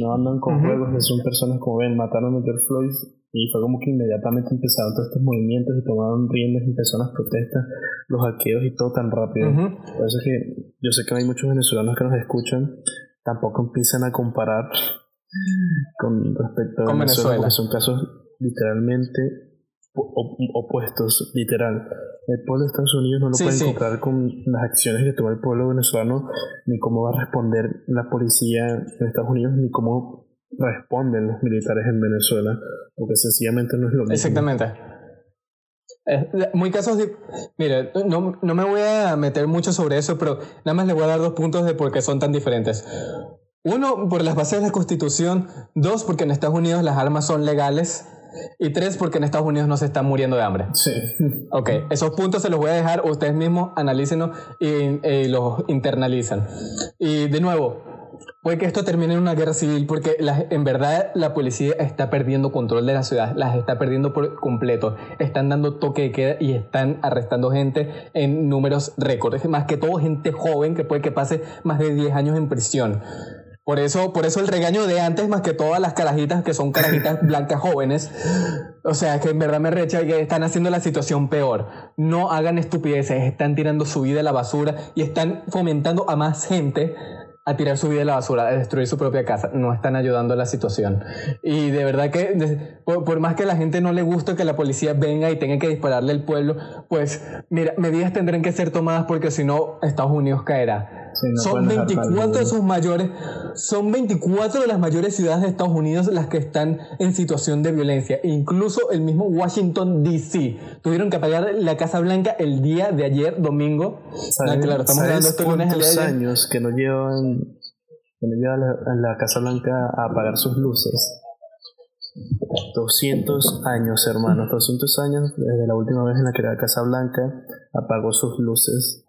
No andan con Ujú. juegos, son personas como ven, mataron a George Floyd y fue como que inmediatamente empezaron todos estos movimientos y tomaron riendas y empezaron las protestas, los hackeos y todo tan rápido. Por eso es que yo sé que hay muchos venezolanos que nos escuchan, tampoco empiezan a comparar con respecto a Con Venezuela. porque son casos literalmente opuestos, literal. El pueblo de Estados Unidos no lo Sí, pueden sí. comparar con las acciones que toma el pueblo venezolano, ni cómo va a responder la policía en Estados Unidos, ni cómo responden los militares en Venezuela, porque sencillamente no es lo mismo. Exactamente. Eh, muy casos de... Mire, no, no me voy a meter mucho sobre eso, pero nada más le voy a dar dos puntos de por qué son tan diferentes. Uno, por las bases de la Constitución. Dos, porque en Estados Unidos las armas son legales. Y tres, porque en Estados Unidos no se están muriendo de hambre. Sí. [laughs] Ok, esos puntos se los voy a dejar, ustedes mismos analícenlos y, y los internalizan. Y de nuevo, puede que esto termine en una guerra civil porque la- en verdad la policía está perdiendo control de la ciudad, las está perdiendo por completo. Están dando toque de queda y están arrestando gente en números récords, más que todo gente joven que puede que pase más de 10 años en prisión. Por eso, por eso el regaño de antes, más que todas las carajitas que son carajitas [laughs] blancas jóvenes, o sea, que en verdad me recha que están haciendo la situación peor. No hagan estupideces, están tirando su vida a la basura y están fomentando a más gente a tirar su vida a la basura, a destruir su propia casa. No están ayudando a la situación. Y de verdad que, de- por, por más que a la gente no le guste que la policía venga y tenga que dispararle al pueblo, pues, mira, medidas tendrán que ser tomadas porque si no, Estados Unidos caerá. Sí, no Son pueden dejar 24 de sus mayores, son 24 de las mayores ciudades de Estados Unidos las que están en situación de violencia. Incluso el mismo Washington DC tuvieron que apagar la Casa Blanca el día de ayer, domingo. Ah, claro, estamos ¿sabes grabando esto lunes día de ayer. años que no llevan que no lleva la, a la Casa Blanca a apagar sus luces? 200 años, hermanos, 200 años desde la última vez en la que la Casa Blanca apagó sus luces.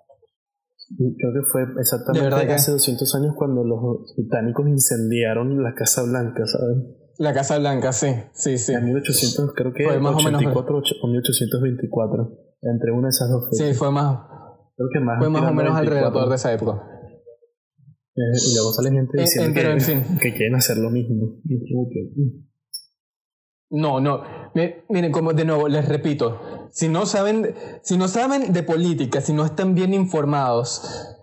Creo que fue exactamente hace 200 años cuando los británicos incendiaron la Casa Blanca, ¿sabes? La Casa Blanca, sí, sí, sí. En 1800, creo que Fue más o menos- 84 o 1824, entre una de esas dos fechas. Sí, fue más, Creo que más fue más o menos 24. alrededor de esa época. Eh, y luego sale gente Eh, diciendo que, en fin. que quieren hacer lo mismo. Y mm. No, no. Mi- Miren, como de nuevo, les repito, si no saben, si no saben de política, si no están bien informados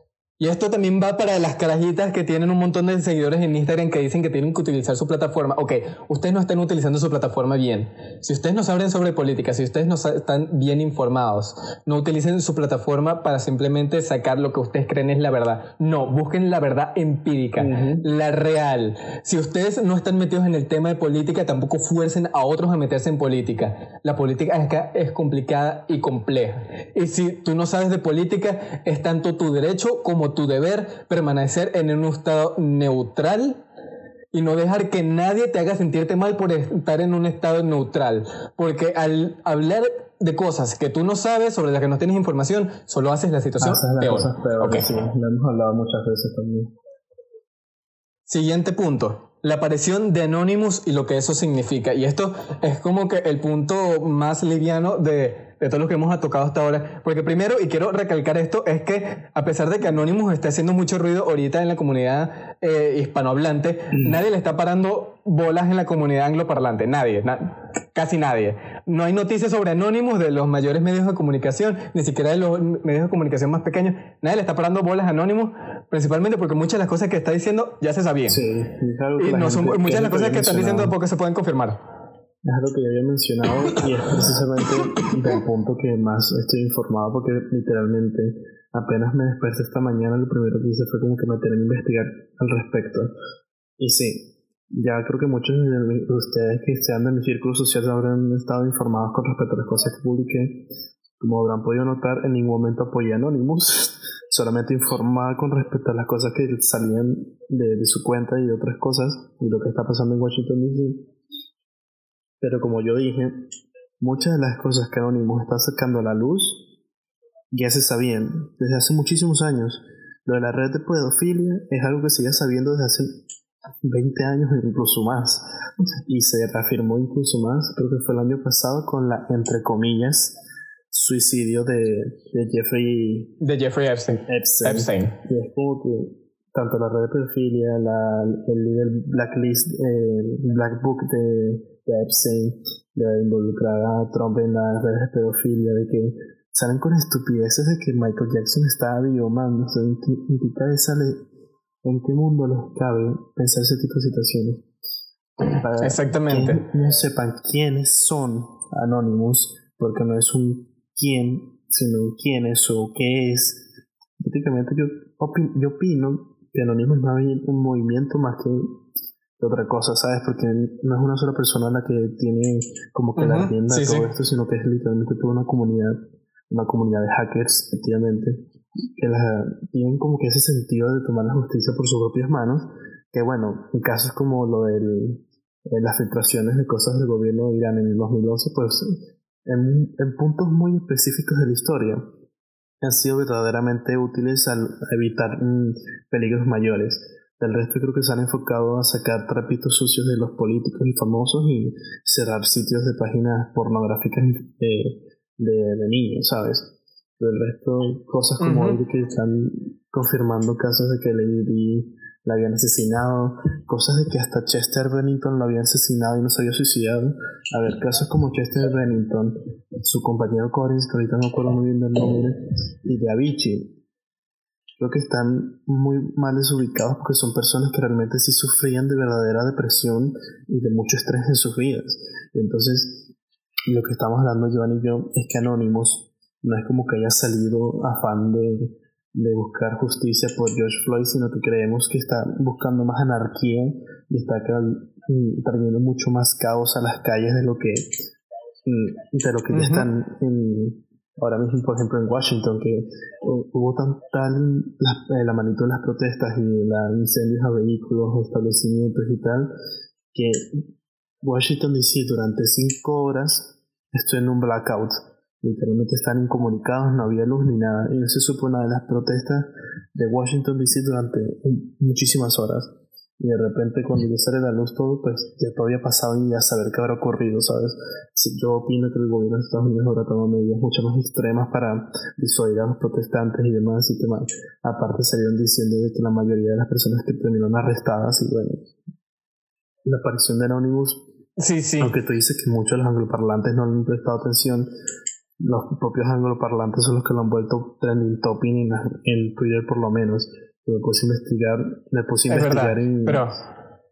Y esto también va para las carajitas que tienen un montón de seguidores en Instagram que dicen que tienen que utilizar su plataforma. Ok, ustedes no están utilizando su plataforma bien. Si ustedes no saben sobre política, si ustedes no están bien informados, no utilicen su plataforma para simplemente sacar lo que ustedes creen es la verdad. No, busquen la verdad empírica, la real. Si ustedes no están metidos en el tema de política, tampoco fuercen a otros a meterse en política. La política es, es complicada y compleja. Y si tú no sabes de política, es tanto tu derecho como tu deber permanecer en un estado neutral y no dejar que nadie te haga sentirte mal por estar en un estado neutral. Porque al hablar de cosas que tú no sabes, sobre las que no tienes información, solo haces la situación peor. sí, lo hemos hablado muchas veces también. Siguiente punto la aparición de Anonymous y lo que eso significa. Y esto es como que el punto más liviano de, de todo lo que hemos tocado hasta ahora. Porque primero, y quiero recalcar esto, es que a pesar de que Anonymous está haciendo mucho ruido ahorita en la comunidad eh, hispanohablante, mm. nadie le está parando bolas en la comunidad angloparlante. Nadie, casi nadie. No hay noticias sobre Anonymous de los mayores medios de comunicación, ni siquiera de los medios de comunicación más pequeños. Nadie le está parando bolas a Anonymous, principalmente porque muchas de las cosas que está diciendo ya se sabían. Sí, y no son, muchas de las cosas que están diciendo tampoco se pueden confirmar. Es algo que ya había mencionado y es precisamente el punto que más estoy informado porque literalmente apenas me desperté esta mañana lo primero que hice fue como que meter a investigar al respecto. Y sí, ya creo que muchos de ustedes que sean de mi círculo social habrán estado informados con respecto a las cosas que publiqué. Como habrán podido notar, en ningún momento apoyé a Anonymous [laughs] solamente informaba con respecto a las cosas que salían de, de, su cuenta y de otras cosas y lo que está pasando en Washington DC. Pero como yo dije, muchas de las cosas que Anonymous está sacando a la luz ya se sabían desde hace muchísimos años. Lo de la red de pedofilia es algo que se iba sabiendo desde hace 20 años incluso más. Y se reafirmó incluso más, creo que fue el año pasado, con la, entre comillas, suicidio de, de Jeffrey... De Jeffrey Epstein. Epstein. Y es como que tanto la red de pedofilia, la, el líder blacklist, el black book de, de Epstein, de involucrar a Trump en las redes de pedofilia, de que salen con estupideces de que Michael Jackson estaba vivo, man. O sea, ¿en qué, cabeza en qué mundo les cabe pensar ese tipo de situaciones? Exactamente. Que no sepan quiénes son Anonymous, porque no es un quién, sino quién es o qué es. Prácticamente yo, yo opino que Anónimo es más bien un movimiento más que otra cosa, ¿sabes? Porque no es una sola persona la que tiene como que la tienda de todo esto, sino que es literalmente toda una comunidad, una comunidad de hackers, efectivamente, que tienen como que ese sentido de tomar la justicia por sus propias manos, que bueno, en casos como lo de las filtraciones de cosas del gobierno de Irán en el 2011, pues en, en puntos muy específicos de la historia han sido verdaderamente útiles al evitar mm, peligros mayores. Del resto creo que se han enfocado a sacar trapitos sucios de los políticos y famosos y cerrar sitios de páginas pornográficas de, de, niños, ¿sabes? Del resto, cosas como uh que están confirmando casos de que Lady la habían asesinado, cosas de que hasta Chester Bennington lo habían asesinado y no se había suicidado. A ver, casos como Chester Bennington, su compañero Collins, que ahorita no acuerdo muy bien del nombre, y de Avicii, creo que están muy mal desubicados porque son personas que realmente sí sufrían de verdadera depresión y de mucho estrés en sus vidas. Y entonces, lo que estamos hablando, Joan y yo, es que Anonymous no es como que haya salido afán de de buscar justicia por George Floyd, sino que creemos que está buscando más anarquía y está trayendo mucho más caos a las calles de lo que mm, de lo que ya están en, ahora mismo, por ejemplo, en Washington, que hubo tan, tal la, eh, la magnitud de las protestas y los incendios a vehículos, establecimientos y tal, que Washington DC durante cinco horas estuvo en un blackout literalmente están incomunicados, no había luz ni nada. Y eso supo una de las protestas de Washington DC durante muchísimas horas. Y de repente cuando ya sale la luz todo, pues ya todo había pasado y ya saber qué habrá ocurrido, ¿sabes? Si yo opino que el gobierno de Estados Unidos habrá tomado medidas mucho más extremas para disuadir a los protestantes y demás, y que más, aparte salieron diciendo de que la mayoría de las personas que terminaron arrestadas, y bueno, la aparición de Anonymous, sí, sí. aunque tú dices que muchos de los angloparlantes no le han prestado atención, los propios angloparlantes son los que lo han vuelto trending topping en, en Twitter por lo menos. Me puse a investigar, me puse a investigar y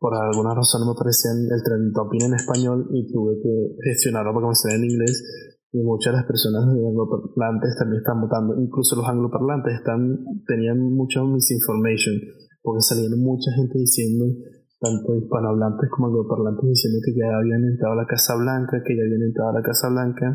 por alguna razón no me parecía el trending topping en español y tuve que gestionarlo para que me saliera en inglés. Y muchas de las personas angloparlantes también están votando, incluso los angloparlantes están, tenían mucha misinformation, porque salieron mucha gente diciendo, tanto hispanohablantes como angloparlantes, diciendo que ya habían entrado a la Casa Blanca, que ya habían entrado a la Casa Blanca,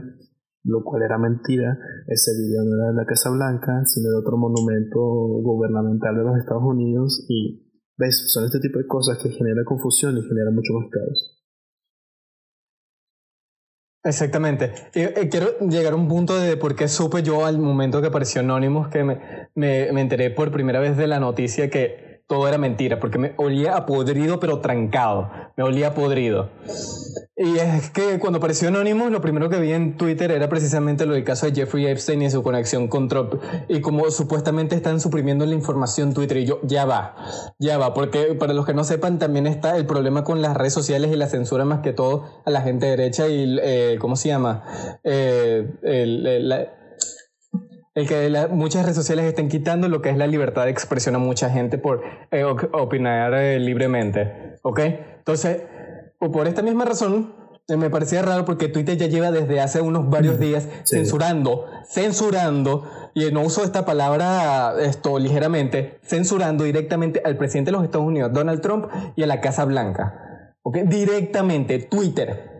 lo cual era mentira. Ese video no era de la Casa Blanca, sino de otro monumento gubernamental de los Estados Unidos. Y, ¿ves? Son este tipo de cosas que genera confusión y genera mucho más. Exactamente. Y, quiero llegar a un punto de por qué supe yo al momento que apareció Anonymous que me, me, me enteré por primera vez de la noticia que todo era mentira, porque me olía a podrido, pero trancado. Me olía a podrido. Y es que cuando apareció Anonymous, lo primero que vi en Twitter era precisamente lo del caso de Jeffrey Epstein y su conexión con Trump. Y como supuestamente están suprimiendo la información Twitter. Y yo, ya va, ya va. Porque para los que no sepan, también está el problema con las redes sociales y la censura más que todo a la gente derecha y, eh, ¿cómo se llama? Eh, el, que muchas redes sociales estén quitando lo que es la libertad de expresión a mucha gente por eh, opinar eh, libremente. ¿Ok? Entonces, por esta misma razón, eh, me parecía raro porque Twitter ya lleva desde hace unos varios días censurando, censurando, y no uso esta palabra esto ligeramente, censurando directamente al presidente de los Estados Unidos, Donald Trump, y a la Casa Blanca. ¿Ok? Directamente, Twitter.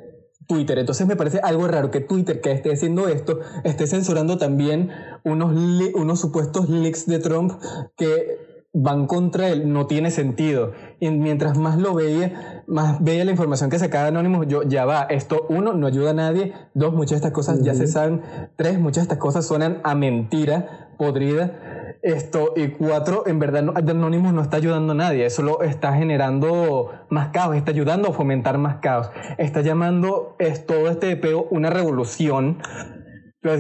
Twitter. Entonces me parece algo raro que Twitter, que esté haciendo esto, esté censurando también unos, unos supuestos leaks de Trump que van contra él, no tiene sentido. Y mientras más lo veía, más veía la información que sacaba Anónimo, yo ya va, esto uno, no ayuda a nadie, dos, muchas de estas cosas ya se saben, tres, muchas de estas cosas suenan a mentira podrida. Esto, y cuatro, en verdad Anonymous no está ayudando a nadie, solo está generando más caos, está ayudando a fomentar más caos, está llamando es, todo este peo una revolución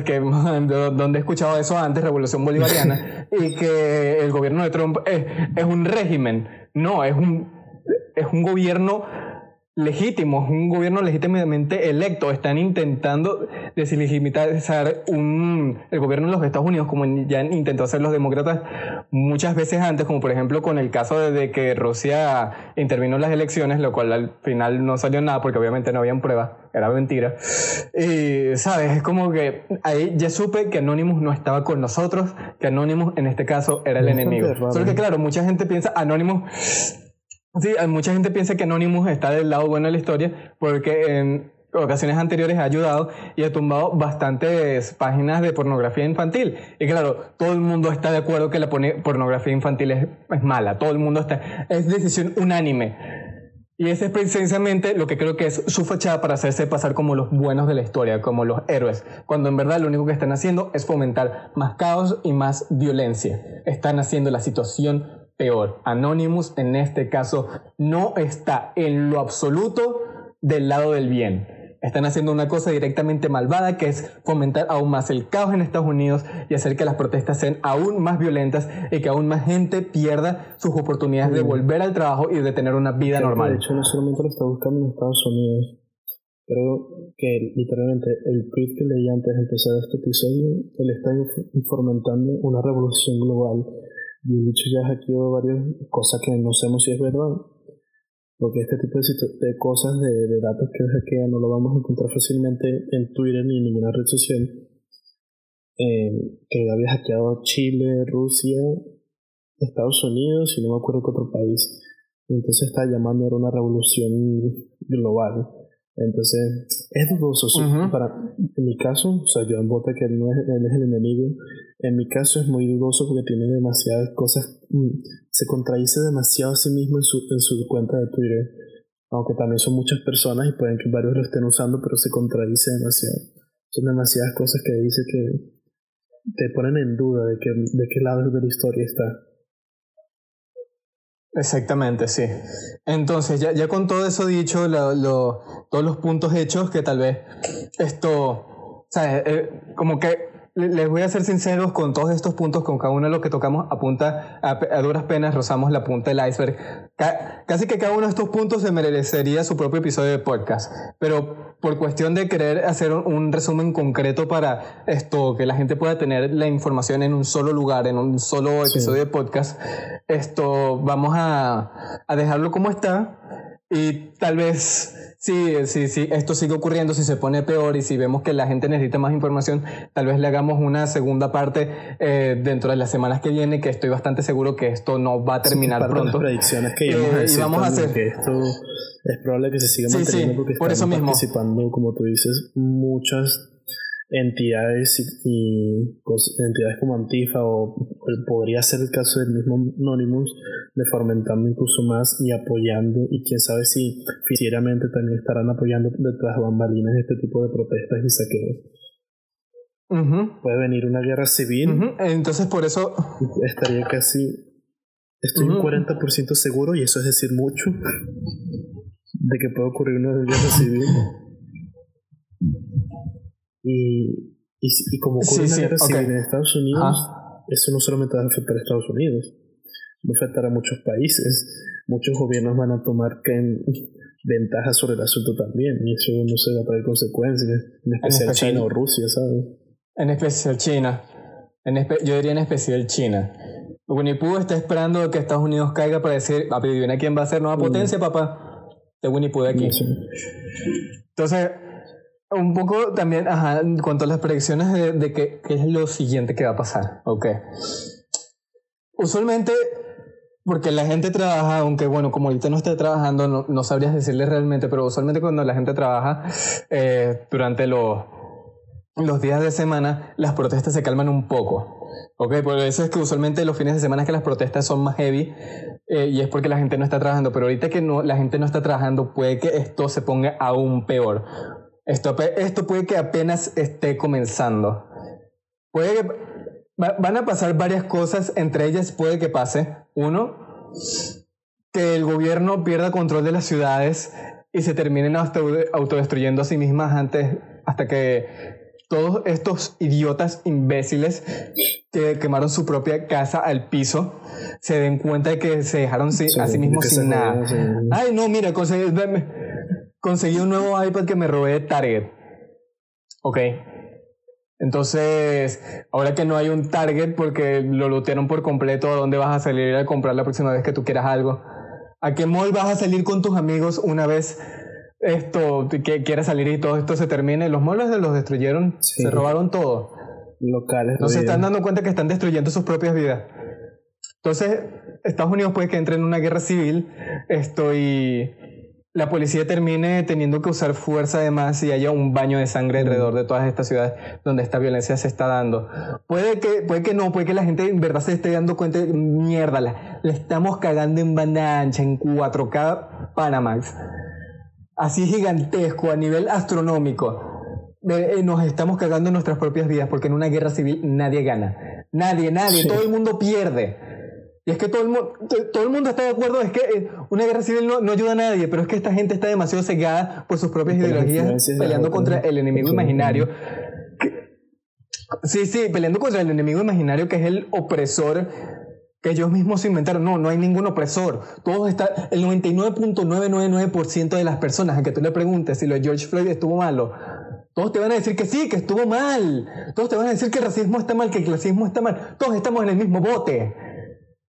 que [laughs] donde he escuchado eso antes, revolución bolivariana, [laughs] y que el gobierno de Trump es, es un régimen. No, es un, es un gobierno legítimo, es un gobierno legítimamente electo. Están intentando deslegitimizar un, el gobierno de los Estados Unidos, como ya han intentado hacer los demócratas muchas veces antes, como por ejemplo con el caso de que Rusia intervino en las elecciones, lo cual al final no salió nada porque obviamente no habían pruebas, era mentira. Y, ¿sabes? Es como que ahí ya supe que Anonymous no estaba con nosotros, que Anonymous en este caso era el enemigo. Solo que claro, mucha gente piensa Anonymous Sí, mucha gente piensa que Anonymous está del lado bueno de la historia porque en ocasiones anteriores ha ayudado y ha tumbado bastantes páginas de pornografía infantil. Y claro, todo el mundo está de acuerdo que la pornografía infantil es, mala, todo el mundo está, es decisión unánime. Y ese es precisamente lo que creo que es su fachada para hacerse pasar como los buenos de la historia, como los héroes, cuando en verdad lo único que están haciendo es fomentar más caos y más violencia. Están haciendo la situación peor. Anonymous en este caso no está en lo absoluto del lado del bien. Están haciendo una cosa directamente malvada que es fomentar aún más el caos en Estados Unidos y hacer que las protestas sean aún más violentas y que aún más gente pierda sus oportunidades de volver al trabajo y de tener una vida normal. De hecho, no solamente lo está buscando en Estados Unidos, creo que literalmente el tweet que leí antes de empezar este episodio, él está fomentando una revolución global y el bicho ya hackeó varias cosas que no sabemos si es verdad. Porque este tipo de, cosas, de, datos que hackean, no lo vamos a encontrar fácilmente en Twitter ni en ninguna red social. Eh, que había hackeado Chile, Rusia, Estados Unidos y no me acuerdo qué otro país. Entonces está llamando a una revolución global. Entonces, es dudoso. para, en mi caso, o sea, yo voto que él, no es, él es el enemigo. En mi caso es muy dudoso porque tiene demasiadas cosas. Mm, se contradice demasiado a sí mismo en su, en su cuenta de Twitter. Aunque también son muchas personas y pueden que varios lo estén usando, pero se contradice demasiado. Son demasiadas cosas que dice que te ponen en duda de, que, de qué lado de la historia está. Exactamente, sí. Entonces, ya, ya con todo eso dicho, todos los puntos hechos que tal vez esto, ¿sabes? Eh, como que les voy a ser sinceros con todos estos puntos, con cada uno de los que tocamos apunta a, a duras penas rozamos la punta del iceberg. casi que cada uno de estos puntos se merecería su propio episodio de podcast, pero por cuestión de querer hacer un, resumen concreto para esto, que la gente pueda tener la información en un solo lugar, en un solo episodio de podcast, esto vamos a, a dejarlo como está y tal vez, sí, sí, sí, esto sigue ocurriendo, si se pone peor y si vemos que la gente necesita más información, tal vez le hagamos una segunda parte eh, dentro de las semanas que viene, que estoy bastante seguro que esto no va a terminar pronto. predicciones que eh, y vamos a hacer. Que esto es probable que se siga manteniendo porque por eso mismo. participando, como tú dices, muchas entidades y, entidades como Antifa o podría ser el caso del mismo Anonymous de fomentando incluso más y apoyando y quién sabe si financieramente también estarán apoyando detrás de bambalinas este tipo de protestas y saqueos. Puede venir una guerra civil. Entonces por eso estaría casi estoy un 40% seguro y eso es decir mucho de que puede ocurrir una guerra civil. Y, y, como ocurre una guerra civil en Estados Unidos, eso no solamente va a afectar a Estados Unidos, va a afectar a muchos países. Muchos gobiernos van a tomar ventaja sobre el asunto también, y eso no se va a traer consecuencias, en especial, China o Rusia, ¿sabes? En especial China. En yo diría en especial China. Winnie está esperando que Estados Unidos caiga para decir, viene quién va a ser nueva mm. potencia, papá. De Winnie Pooh aquí. Entonces, un poco también, ajá, en cuanto a las predicciones de, qué, es lo siguiente que va a pasar. Ok. Usualmente, porque la gente trabaja, aunque bueno, como ahorita no esté trabajando, no, no sabrías decirle realmente, pero usualmente cuando la gente trabaja eh, durante los, los días de semana, las protestas se calman un poco. Ok, por eso es que usualmente los fines de semana es que las protestas son más heavy eh, y es porque la gente no está trabajando, pero ahorita que no, la gente no está trabajando puede que esto se ponga aún peor. Esto, esto puede que apenas esté comenzando. Puede que, van a pasar varias cosas, entre ellas puede que pase, uno, que el gobierno pierda control de las ciudades y se terminen autodestruyendo a sí mismas antes, hasta que todos estos idiotas imbéciles que quemaron su propia casa al piso se den cuenta de que se dejaron a sí mismos sin nada. Ay, no, mira, conseguí, conseguí un nuevo iPad que me robé de Target. Ok. Entonces, ahora que no hay un Target porque lo lootearon por completo, ¿a dónde vas a salir a comprar la próxima vez que tú quieras algo? ¿A qué mall vas a salir con tus amigos una vez esto que quieras salir y todo esto se termine? Los malls los destruyeron, se robaron todo. Locales. No se están dando cuenta que están destruyendo sus propias vidas. Entonces, Estados Unidos puede que entre en una guerra civil esto y la policía termine teniendo que usar fuerza además y haya un baño de sangre alrededor de todas estas ciudades donde esta violencia se está dando. Puede que, puede que no, puede que la gente en verdad se esté dando cuenta de mierda, la, le estamos cagando en banda ancha, en 4K Panamax. Así gigantesco, a nivel astronómico. Eh, nos estamos cagando en nuestras propias vidas porque en una guerra civil nadie gana. Nadie, nadie, todo el mundo pierde. Y es que todo el, mundo, todo el mundo está de acuerdo, es que eh, una guerra civil no, no, ayuda a nadie, pero es que esta gente está demasiado cegada por sus propias ideologías, peleando contra el enemigo imaginario. sí, sí, peleando contra el enemigo imaginario que es el opresor que ellos mismos se inventaron. No, no hay ningún opresor. Todos está, el 99.999% de las personas a que tú le preguntes si lo de George Floyd estuvo malo, todos te van a decir que sí, que estuvo mal. Todos te van a decir que el racismo está mal, que el clasismo está mal. Todos estamos en el mismo bote.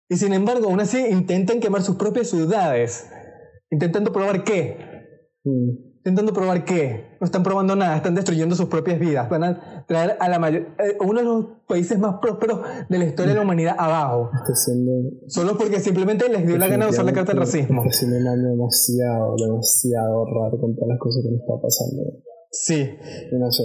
Y sin embargo, aún así intentan quemar sus propias ciudades. Intentando probar qué. Mm. Intentando probar qué. No están probando nada, están destruyendo sus propias vidas. Van a traer a la mayor, eh, uno de los países más prósperos de la historia de la humanidad abajo. Solo porque simplemente les dio la gana de usar la carta del racismo. Está siendo un año demasiado, demasiado raro con todas las cosas que nos está pasando. Sí. Y no sé.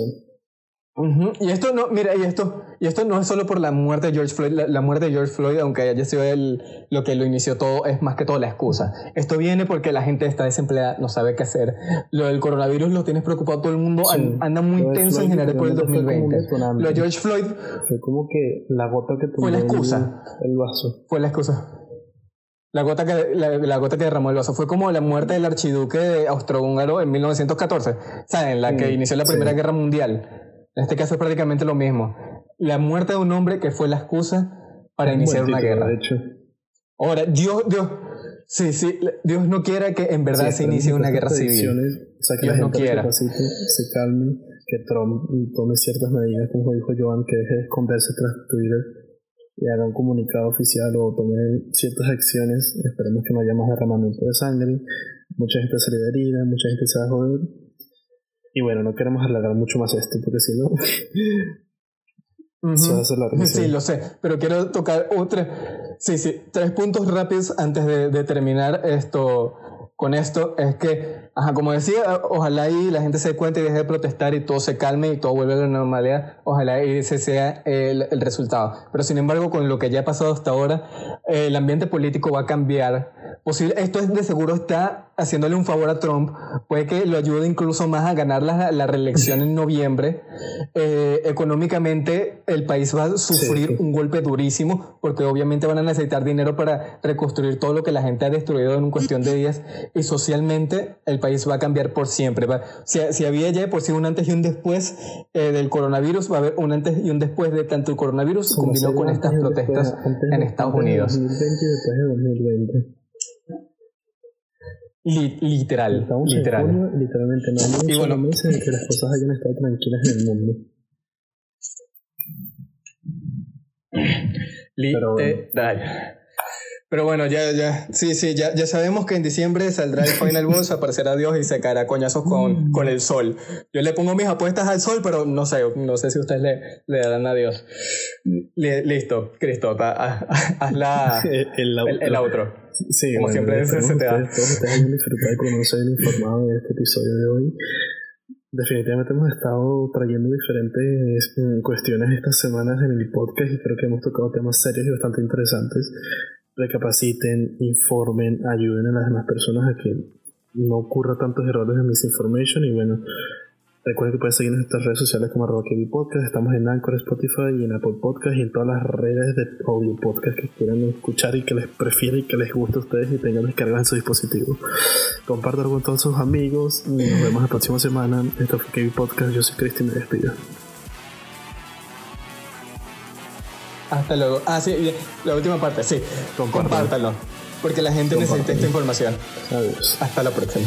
Y esto no, mira, y esto, y esto no es solo por la muerte de George Floyd. La, muerte de George Floyd, aunque haya sido él lo que lo inició todo, es más que todo la excusa. Esto viene porque la gente está desempleada, no sabe qué hacer. Lo del coronavirus lo tienes preocupado todo el mundo, anda muy tenso en general por el 2020. Lo de George Floyd fue como que la gota que fue la excusa. El, vaso. Fue la excusa. La gota, que, la, gota que derramó el vaso fue como la muerte del archiduque austrohúngaro en 1914, ¿saben? La que inició la Primera Guerra Mundial. En este caso es prácticamente lo mismo. la muerte de un hombre que fue la excusa para iniciar una guerra. De hecho. Ahora, Dios, Dios, sí, sí, Dios no quiera que en verdad se inicie una guerra civil. O sea, que Dios la gente no quiera. se calme, que Trump tome ciertas medidas, como dijo Joan, que deje de esconderse tras Twitter y haga un comunicado oficial o tome ciertas acciones. Esperemos que no haya más derramamiento de sangre. Mucha gente sale herida, mucha gente se va a joder. Y bueno, no queremos alargar mucho más esto, porque si no. [laughs] Sí, lo sé, pero quiero tocar otra. Sí, sí, tres puntos rápidos antes de, de terminar esto con esto es que, ajá, como decía, ojalá y la gente se dé cuenta y deje de protestar y todo se calme y todo vuelva a la normalidad, ojalá y ese sea el, el resultado. Pero sin embargo, con lo que ya ha pasado hasta ahora, el ambiente político va a cambiar. Posible, esto es de seguro está haciéndole un favor a Trump, puede que lo ayude incluso más a ganar la, la reelección en noviembre. Eh, económicamente, el país va a sufrir un golpe durísimo porque obviamente van a necesitar dinero para reconstruir todo lo que la gente ha destruido en cuestión de días y socialmente el país va a cambiar por siempre. si, si, había ya por sí un antes y un después eh, del coronavirus, va a haber un antes y un después de tanto el coronavirus combinado con estas protestas en Estados Unidos. 2020 y después de 2020. literal, Estamos literal. En literalmente no hay y bueno, meses que las cosas hayan estado tranquilas en el mundo. Literal. Pero bueno, ya, ya, sí, sí, ya, ya sabemos que en diciembre saldrá el Final Boss, [laughs] aparecerá Dios y se caerá coñazos con, mm. con el sol. Yo le pongo mis apuestas al sol, pero no sé, no sé si ustedes le, le darán a Dios. listo, Cristo, haz [laughs] la, el, el, outro. Sí, como siempre se, se te da. Todos ustedes hayan disfrutado y por lo menos hayan informado de este episodio de hoy. Definitivamente hemos estado trayendo diferentes mm, cuestiones estas semanas en el podcast y creo que hemos tocado temas serios y bastante interesantes recapaciten, informen, ayuden a las demás personas a que no ocurra tantos errores de misinformation y bueno, recuerden que pueden seguirnos en nuestras redes sociales como arroba Podcast, estamos en Anchor, Spotify y en Apple Podcast y en todas las redes de audio podcast que quieran escuchar y que les prefieren y que les guste a ustedes y tengan descargas en su dispositivo. Compártanlo con todos sus amigos y nos vemos la próxima semana. Esto fue KB Podcast, yo soy Cristian y despido. Hasta luego. Ah, sí, la última parte, sí. Compártalo. Porque la gente necesita esta información. Adiós. Hasta la próxima.